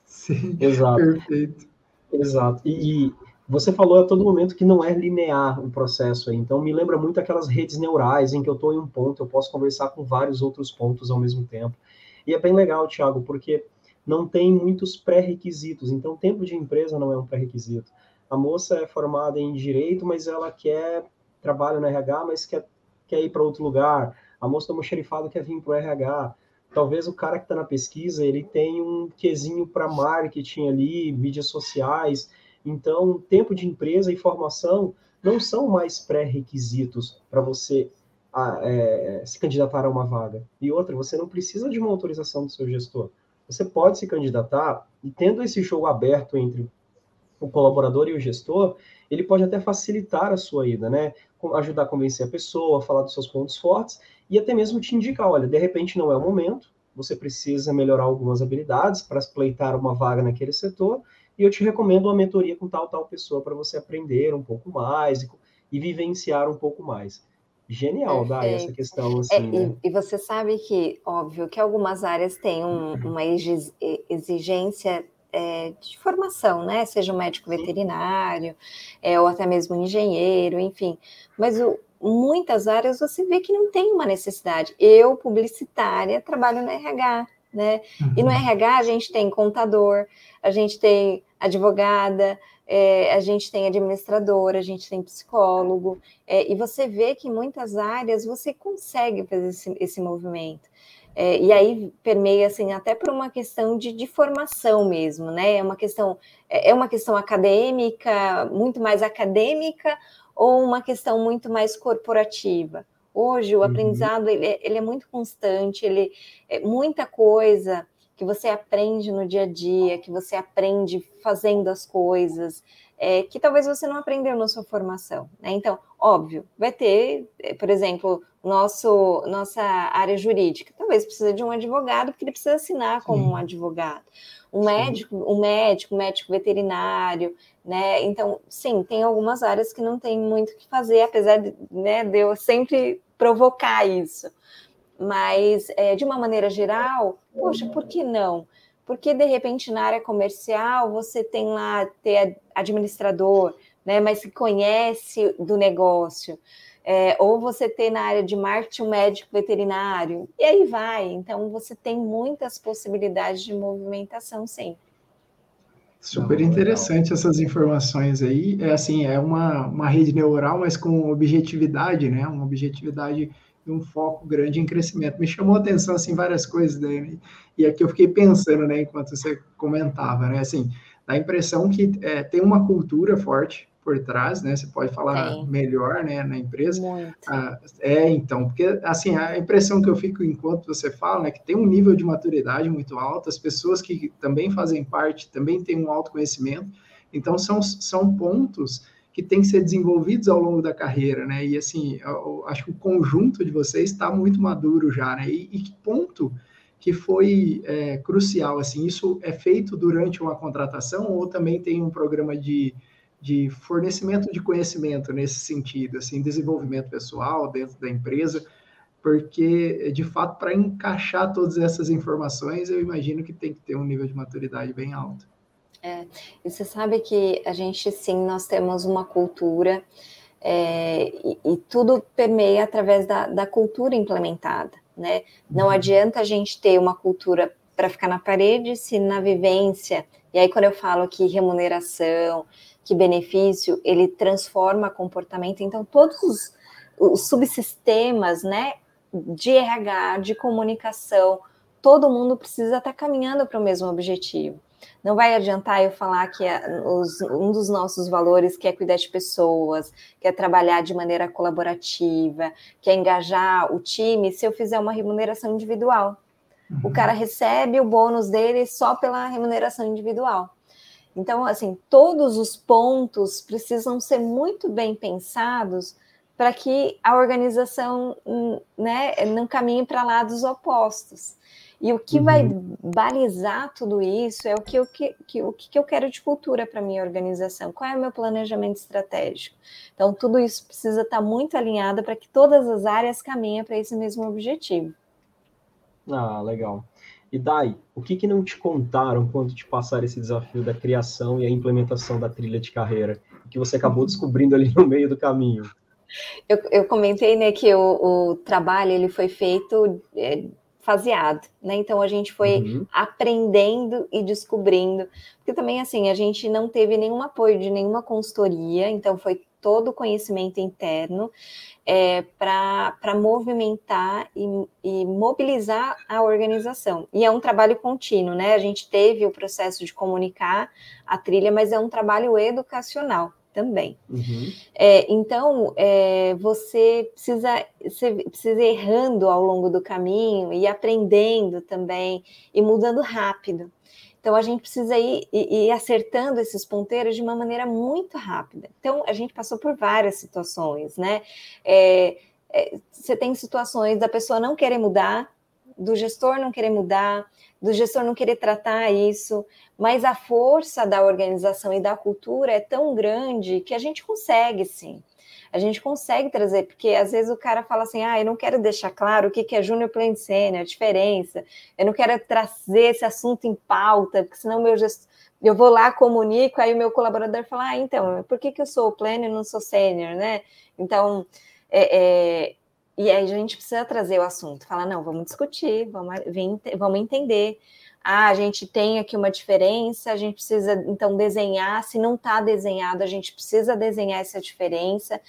Sim, exato. Perfeito. Exato. E, e você falou a todo momento que não é linear o processo aí, então me lembra muito aquelas redes neurais em que eu estou em um ponto, eu posso conversar com vários outros pontos ao mesmo tempo. E é bem legal, Thiago, porque não tem muitos pré-requisitos, então tempo de empresa não é um pré-requisito. A moça é formada em direito, mas ela quer trabalho no RH, mas quer, quer ir para outro lugar. A moça do xerifado quer vir para o RH. Talvez o cara que está na pesquisa, ele tem um quesinho para marketing ali, mídias sociais, então, tempo de empresa e formação não são mais pré-requisitos para você a, é, se candidatar a uma vaga. E outra, você não precisa de uma autorização do seu gestor. Você pode se candidatar e tendo esse jogo aberto entre o colaborador e o gestor, ele pode até facilitar a sua ida, né? Ajudar a convencer a pessoa, falar dos seus pontos fortes e até mesmo te indicar, olha, de repente não é o momento, você precisa melhorar algumas habilidades para pleitar uma vaga naquele setor e eu te recomendo uma mentoria com tal, tal pessoa para você aprender um pouco mais e, e, vivenciar um pouco mais. Genial, Dá, essa questão assim, é, né? e, e, você sabe que, óbvio, que algumas áreas têm um, uma exigência é, de formação, né? Seja um médico veterinário, é, ou até mesmo um engenheiro, enfim. Mas o, muitas áreas você vê que não tem uma necessidade. Eu, publicitária, trabalho no RH, né? Uhum. E no uhum. RH a gente tem contador, a gente tem advogada, é, a gente tem administrador, a gente tem psicólogo, é, e você vê que em muitas áreas você consegue fazer esse, esse movimento. É, e aí permeia assim até por uma questão de, de, formação mesmo, né? É uma questão é, é uma questão acadêmica, muito mais acadêmica, ou uma questão muito mais corporativa. Hoje o uhum. aprendizado ele, é, ele, é muito constante, ele é muita coisa que você aprende no dia a dia, que você aprende fazendo as coisas, é, que talvez você não aprendeu na sua formação. Né? Então, óbvio, vai ter, é, por exemplo, nosso, nossa área jurídica, talvez precisa de um advogado, porque ele precisa assinar como Sim. um advogado. Um médico, um médico, um médico veterinário, né? Então, sim, tem algumas áreas que não tem muito o que fazer, apesar de, né, de eu sempre provocar isso. Mas, é, de uma maneira geral, poxa, por que não? Porque, de repente, na área comercial, você tem lá ter administrador, né, mas que conhece do negócio. É, ou você tem na área de marketing um médico veterinário, e aí vai. Então, você tem muitas possibilidades de movimentação sempre. Super interessante essas informações aí. É assim, é uma, uma rede neural, mas com objetividade, né? Uma objetividade um foco grande em crescimento. Me chamou a atenção, assim, várias coisas, Dani, e aqui eu fiquei pensando, né, enquanto você comentava, né, assim, dá a impressão que é, tem uma cultura forte, por trás, né? Você pode falar Sim. melhor, né, na empresa. Ah, é, então, porque assim, a impressão que eu fico enquanto você fala, né, que tem um nível de maturidade muito alto, as pessoas que também fazem parte também têm um autoconhecimento. Então, são, são pontos que têm que ser desenvolvidos ao longo da carreira, né? E assim, eu, acho que o conjunto de vocês está muito maduro já, né? E, e que ponto que foi é, crucial, assim, isso é feito durante uma contratação ou também tem um programa de, de fornecimento de conhecimento nesse sentido, assim, desenvolvimento pessoal dentro da empresa, porque, de fato, para encaixar todas essas informações, eu imagino que tem que ter um nível de maturidade bem alto. É, e você sabe que a gente, sim, nós temos uma cultura é, e, e, tudo permeia através da, da cultura implementada, né? Não uhum. adianta a gente ter uma cultura para ficar na parede se na vivência, e aí quando eu falo que remuneração, que benefício, ele transforma comportamento, então todos os, os subsistemas, né, de RH, de comunicação, todo mundo precisa estar tá caminhando para o mesmo objetivo. Não vai adiantar eu falar que os, um dos nossos valores que é cuidar de pessoas, que é trabalhar de maneira colaborativa, que é engajar o time, se eu fizer uma remuneração individual. Uhum. O cara recebe o bônus dele só pela remuneração individual. Então, assim, todos os pontos precisam ser muito bem pensados para que a organização hum, né, não caminhe para lados opostos. E o que uhum. vai balizar tudo isso é o que eu, que, que, o que eu quero de cultura para minha organização, qual é o meu planejamento estratégico. Então, tudo isso precisa estar tá muito alinhado para que todas as áreas caminhem para esse mesmo objetivo. Ah, legal. E Dai, o que, que não te contaram quando te passaram esse desafio da criação e a implementação da trilha de carreira, que você acabou descobrindo ali no meio do caminho? Eu, eu comentei né, que o, o trabalho ele foi feito é, faseado, né? Então a gente foi uhum. aprendendo e descobrindo, porque também assim a gente não teve nenhum apoio de nenhuma consultoria, então foi todo o conhecimento interno é, para movimentar e, e, mobilizar a organização. E é um trabalho contínuo, né? A gente teve o processo de comunicar a trilha, mas é um trabalho educacional também. Uhum. É, então, é, você precisa, você precisa ir errando ao longo do caminho e aprendendo também e mudando rápido. Então, a gente precisa ir, ir, ir, acertando esses ponteiros de uma maneira muito rápida. Então, a gente passou por várias situações, né? É, é você tem situações da pessoa não querer mudar, do gestor não querer mudar, do gestor não querer tratar isso, mas a força da organização e da cultura é tão grande que a gente consegue sim. A gente consegue trazer, porque às vezes o cara fala assim: ah, eu não quero deixar claro o que é Júnior Plano Sênior, a diferença, eu não quero trazer esse assunto em pauta, porque senão meu gestor. Eu vou lá, comunico, aí o meu colaborador fala: ah, então, por que, que eu sou pleno e não sou sênior, né? Então, é, é, e aí a gente precisa trazer o assunto, falar, não, vamos discutir, vamos, vamos entender. Ah, a gente tem aqui uma diferença, a gente precisa então desenhar. Se não está desenhado, a gente precisa desenhar essa diferença.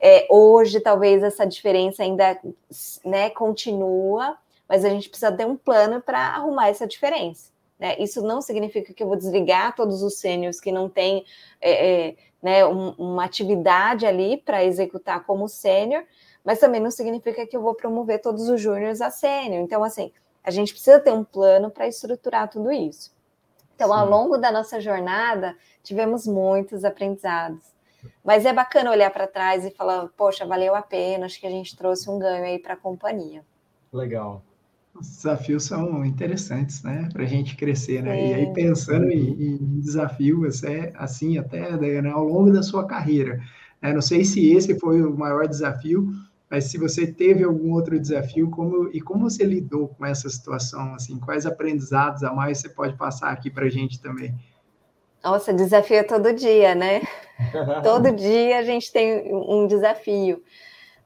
É, hoje, talvez essa diferença ainda né, continua, mas a gente precisa ter um plano para arrumar essa diferença. Né? Isso não significa que eu vou desligar todos os sêniores que não têm é, é, né, um, uma atividade ali para executar como sênior, mas também não significa que eu vou promover todos os júniores a sênior. Então, assim, a gente precisa ter um plano para estruturar tudo isso. Então, Sim. ao longo da nossa jornada, tivemos muitos aprendizados. Mas é bacana olhar para trás e falar, poxa, valeu a pena, acho que a gente trouxe um ganho aí para a companhia. Legal. Os desafios são interessantes, né? Para a gente crescer, né? É. E aí, pensando em, em desafios, é assim, até né, ao longo da sua carreira. Né? Não sei se esse foi o maior desafio, mas se você teve algum outro desafio, como e como você lidou com essa situação, assim, quais aprendizados a mais você pode passar aqui para a gente também? Nossa, desafio é todo dia, né? todo dia a gente tem um desafio,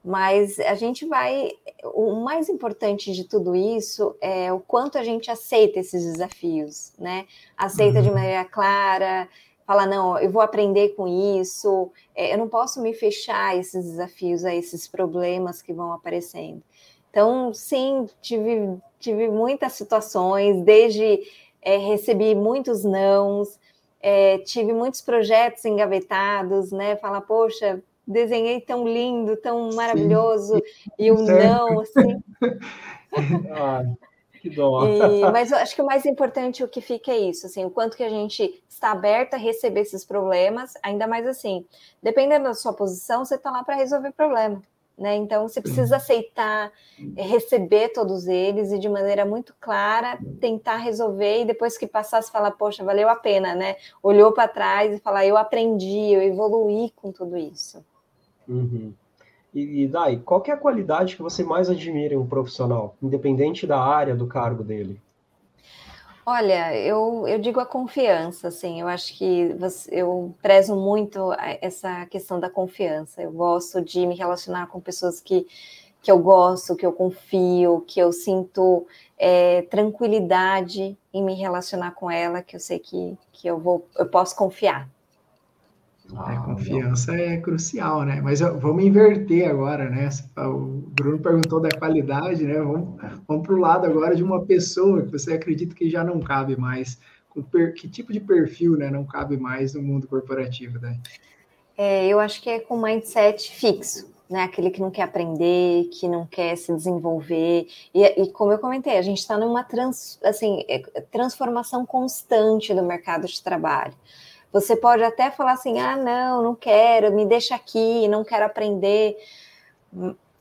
mas a gente vai. O mais importante de tudo isso é o quanto a gente aceita esses desafios, né? Aceita uhum. de maneira clara, falar, não, eu vou aprender com isso, é, eu não posso me fechar a esses desafios, a esses problemas que vão aparecendo. Então, sim, tive, tive muitas situações, desde é, recebi muitos nãos, é, tive muitos projetos engavetados, né? Falar, poxa, desenhei tão lindo, tão maravilhoso, Sim. e o não, assim. ah, que dó. E, mas eu acho que o mais importante o que fica é isso, assim, o quanto que a gente está aberta a receber esses problemas, ainda mais assim, dependendo da sua posição, você está lá para resolver problema. Né? Então, você precisa aceitar, eh, receber todos eles e de maneira muito clara tentar resolver e depois que passar, você fala, poxa, valeu a pena, né? Olhou para trás e falar, eu aprendi, eu evoluí com tudo isso. Uhum. E, e Dai, qual é a qualidade que você mais admira em um profissional, independente da área, do cargo dele? Olha, eu, eu digo a confiança, assim, eu acho que você, eu prezo muito essa questão da confiança. Eu gosto de me relacionar com pessoas que, que eu gosto, que eu confio, que eu sinto é, tranquilidade em me relacionar com ela, que eu sei que, que eu vou, eu posso confiar. Ah, é, confiança é crucial, né? Mas vamos inverter agora, né? O Bruno perguntou da qualidade, né? Vamos, vamos para o lado agora de uma pessoa que você acredita que já não cabe mais. Per, que tipo de perfil né, não cabe mais no mundo corporativo, né? É, eu acho que é com mindset fixo, né? Aquele que não quer aprender, que não quer se desenvolver. E, e como eu comentei, a gente está numa trans, assim, é, transformação constante do mercado de trabalho. Você pode até falar assim: ah, não, não quero, me deixa aqui, não quero aprender.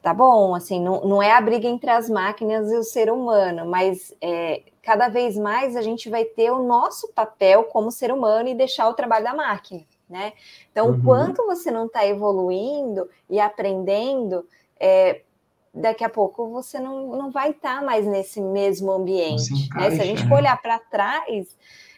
Tá bom, assim, não, não é a briga entre as máquinas e o ser humano, mas é, cada vez mais a gente vai ter o nosso papel como ser humano e deixar o trabalho da máquina, né? Então, uhum. quanto você não está evoluindo e aprendendo, é, daqui a pouco você não, não vai estar tá mais nesse mesmo ambiente. Né? Se a gente for olhar para trás,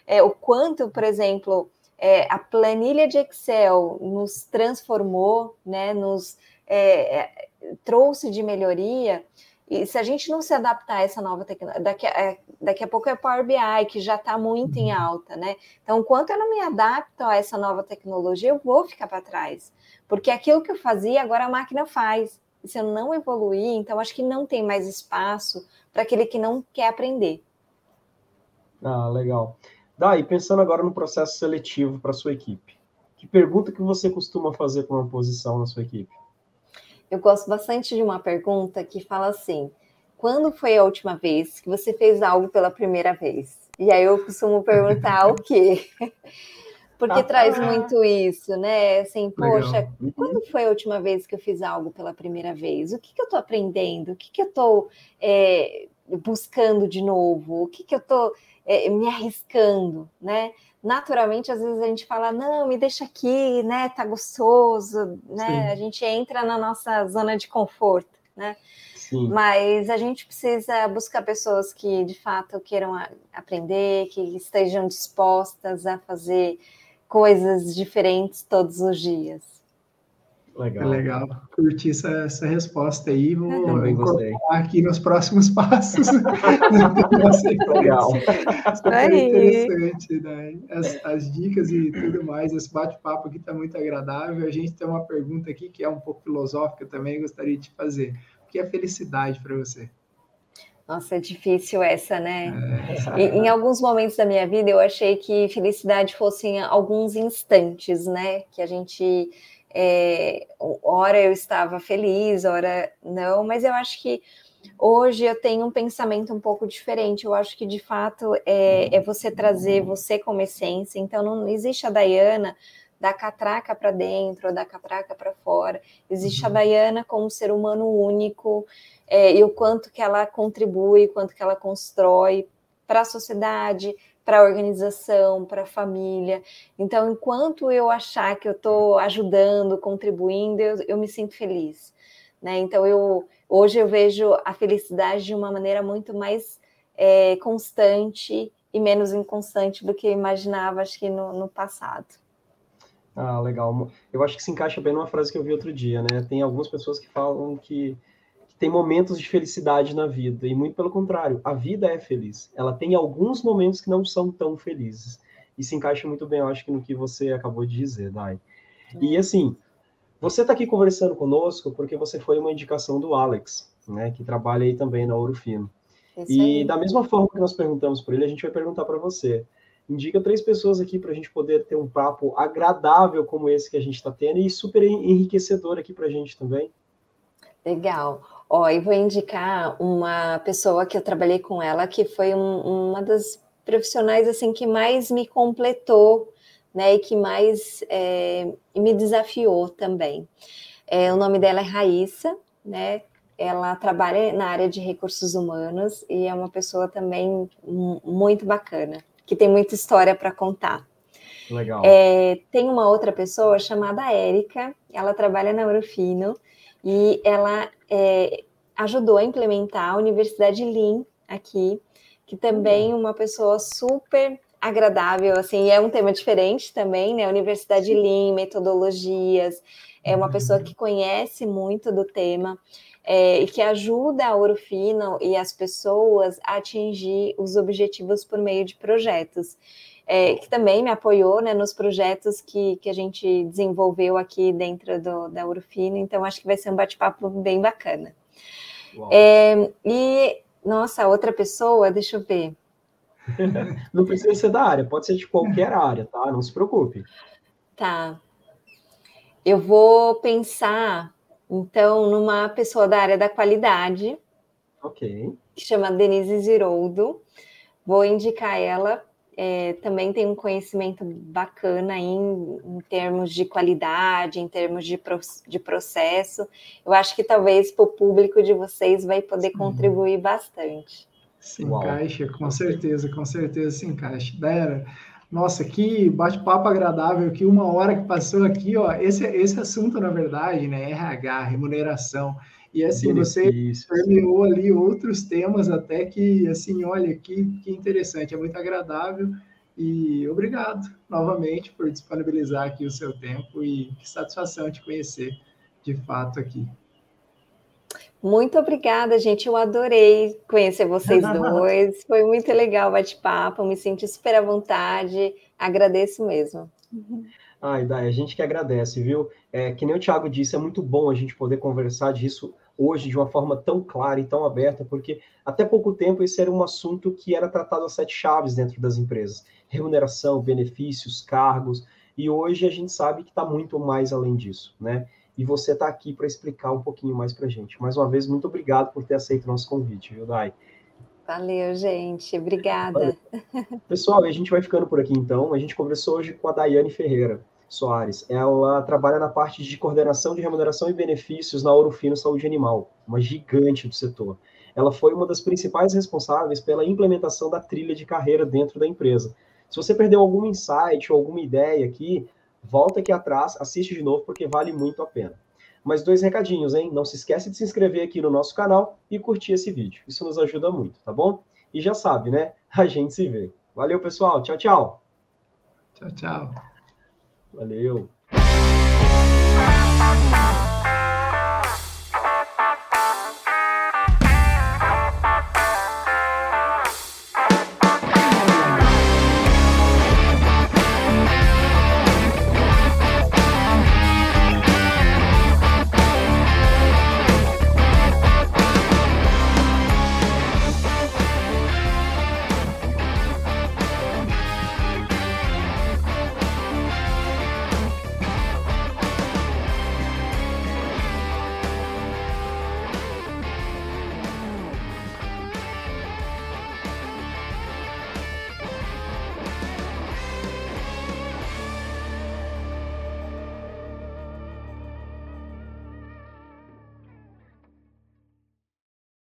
é, o quanto, por exemplo, é, a planilha de Excel nos transformou, né, nos é, é, trouxe de melhoria, e se a gente não se adaptar a essa nova tecnologia, daqui, é, daqui a pouco é Power BI, que já está muito em uhum. alta, né? Então, enquanto eu não me adapto a essa nova tecnologia, eu vou ficar para trás. Porque aquilo que eu fazia, agora a máquina faz. E se eu não evoluir, então acho que não tem mais espaço para aquele que não quer aprender. Ah, legal. Daí, pensando agora no processo seletivo para sua equipe, que pergunta que você costuma fazer com uma posição na sua equipe? Eu gosto bastante de uma pergunta que fala assim: quando foi a última vez que você fez algo pela primeira vez? E aí eu costumo perguntar o quê? Porque ah, traz muito isso, né? Assim, poxa, uhum. quando foi a última vez que eu fiz algo pela primeira vez? O que, que eu estou aprendendo? O que, que eu estou é, buscando de novo? O que, que eu estou é, me arriscando, né? Naturalmente, às vezes a gente fala, não, me deixa aqui, né? Tá gostoso, né? Sim. A gente entra na nossa zona de conforto, né? Sim. Mas a gente precisa buscar pessoas que de fato queiram aprender, que estejam dispostas a fazer coisas diferentes todos os dias. Legal. É legal. Curti essa, essa resposta aí. Vou Também gostei. aqui nos próximos passos. legal. Super interessante, né? As, as, dicas e tudo mais. Esse bate-papo aqui está muito agradável. A gente tem uma pergunta aqui que é um pouco filosófica também, gostaria de te fazer. O que é felicidade para você? Nossa, é difícil essa, né? É. Em, em, alguns momentos da minha vida, eu achei que felicidade fossem alguns instantes, né? Que a gente é, hora eu estava feliz, hora não, mas eu acho que hoje eu tenho um pensamento um pouco diferente. Eu acho que de fato é, é você trazer você como essência. Então não existe a Dayana da catraca para dentro da catraca para fora. Existe a uhum. Dayana como um ser humano único é, e o quanto que ela contribui, quanto que ela constrói para a sociedade, para a organização, para a família. Então, enquanto eu achar que eu estou ajudando, contribuindo, eu, eu, me sinto feliz. Né? Então, eu hoje eu vejo a felicidade de uma maneira muito mais é, constante e menos inconstante do que eu imaginava, acho que no, no passado. Ah, legal. Eu acho que se encaixa bem numa frase que eu vi outro dia, né? Tem algumas pessoas que falam que tem momentos de felicidade na vida, e muito pelo contrário, a vida é feliz. Ela tem alguns momentos que não são tão felizes. E se encaixa muito bem, eu acho que no que você acabou de dizer, Dai. E assim, você está aqui conversando conosco porque você foi uma indicação do Alex, né, que trabalha aí também na Ouro Fino. e da mesma forma que nós perguntamos para ele, a gente vai perguntar para você. Indica três pessoas aqui para a gente poder ter um papo agradável como esse que a gente está tendo e super enriquecedor aqui para a gente também. Legal. Ó, eu vou indicar uma pessoa que eu trabalhei com ela, que foi um, uma das profissionais assim que mais me completou, né, e que mais é, me desafiou também. É, o nome dela é Raíssa, né? Ela trabalha na área de recursos humanos e é uma pessoa também muito bacana, que tem muita história para contar. Legal. É, tem uma outra pessoa chamada Érica, ela trabalha na Eurofino e ela é, ajudou a implementar a Universidade Lean aqui, que também uma pessoa super agradável, assim, é um tema diferente também, né? Universidade Lean, metodologias, é uma pessoa que conhece muito do tema é, e que ajuda a Orofino e as pessoas a atingir os objetivos por meio de projetos. É, que também me apoiou né, nos projetos que, que a gente desenvolveu aqui dentro do, da Urufino, então acho que vai ser um bate-papo bem bacana. É, e, nossa, outra pessoa, deixa eu ver. Não precisa ser da área, pode ser de qualquer área, tá? Não se preocupe. Tá. Eu vou pensar, então, numa pessoa da área da qualidade. Ok. Que chama Denise Ziroldo. Vou indicar ela é, também tem um conhecimento bacana em, em, termos de qualidade, em termos de, pro, de processo. Eu acho que talvez para o público de vocês vai poder Sim. contribuir bastante. Se encaixa, com certeza, com certeza se encaixa. Dera, nossa, que bate-papo agradável, que uma hora que passou aqui, ó, esse, esse assunto, na verdade, né, RH, remuneração, e assim, você permeou ali outros temas até que, assim, olha, que, que interessante, é muito agradável. E obrigado novamente por disponibilizar aqui o seu tempo e que satisfação te conhecer de fato aqui. Muito obrigada, gente. Eu adorei conhecer vocês dois. Foi muito legal o bate-papo. Me senti super à vontade. Agradeço mesmo. Ai, Dai, a gente que agradece, viu? É, que nem o Thiago disse, é muito bom a gente poder conversar disso hoje de uma forma tão clara e tão aberta, porque até pouco tempo esse era um assunto que era tratado a sete chaves dentro das empresas: remuneração, benefícios, cargos, e hoje a gente sabe que está muito mais além disso, né? E você está aqui para explicar um pouquinho mais para a gente. Mais uma vez, muito obrigado por ter aceito o nosso convite, viu, Dai? Valeu, gente. Obrigada. Valeu. Pessoal, a gente vai ficando por aqui então. A gente conversou hoje com a Daiane Ferreira. Soares. Ela trabalha na parte de coordenação de remuneração e benefícios na Ouro Fino Saúde Animal, uma gigante do setor. Ela foi uma das principais responsáveis pela implementação da trilha de carreira dentro da empresa. Se você perdeu algum insight ou alguma ideia aqui, volta aqui atrás, assiste de novo, porque vale muito a pena. Mas dois recadinhos, hein? Não se esquece de se inscrever aqui no nosso canal e curtir esse vídeo. Isso nos ajuda muito, tá bom? E já sabe, né? A gente se vê. Valeu, pessoal. Tchau, tchau. Tchau, tchau. Valeu.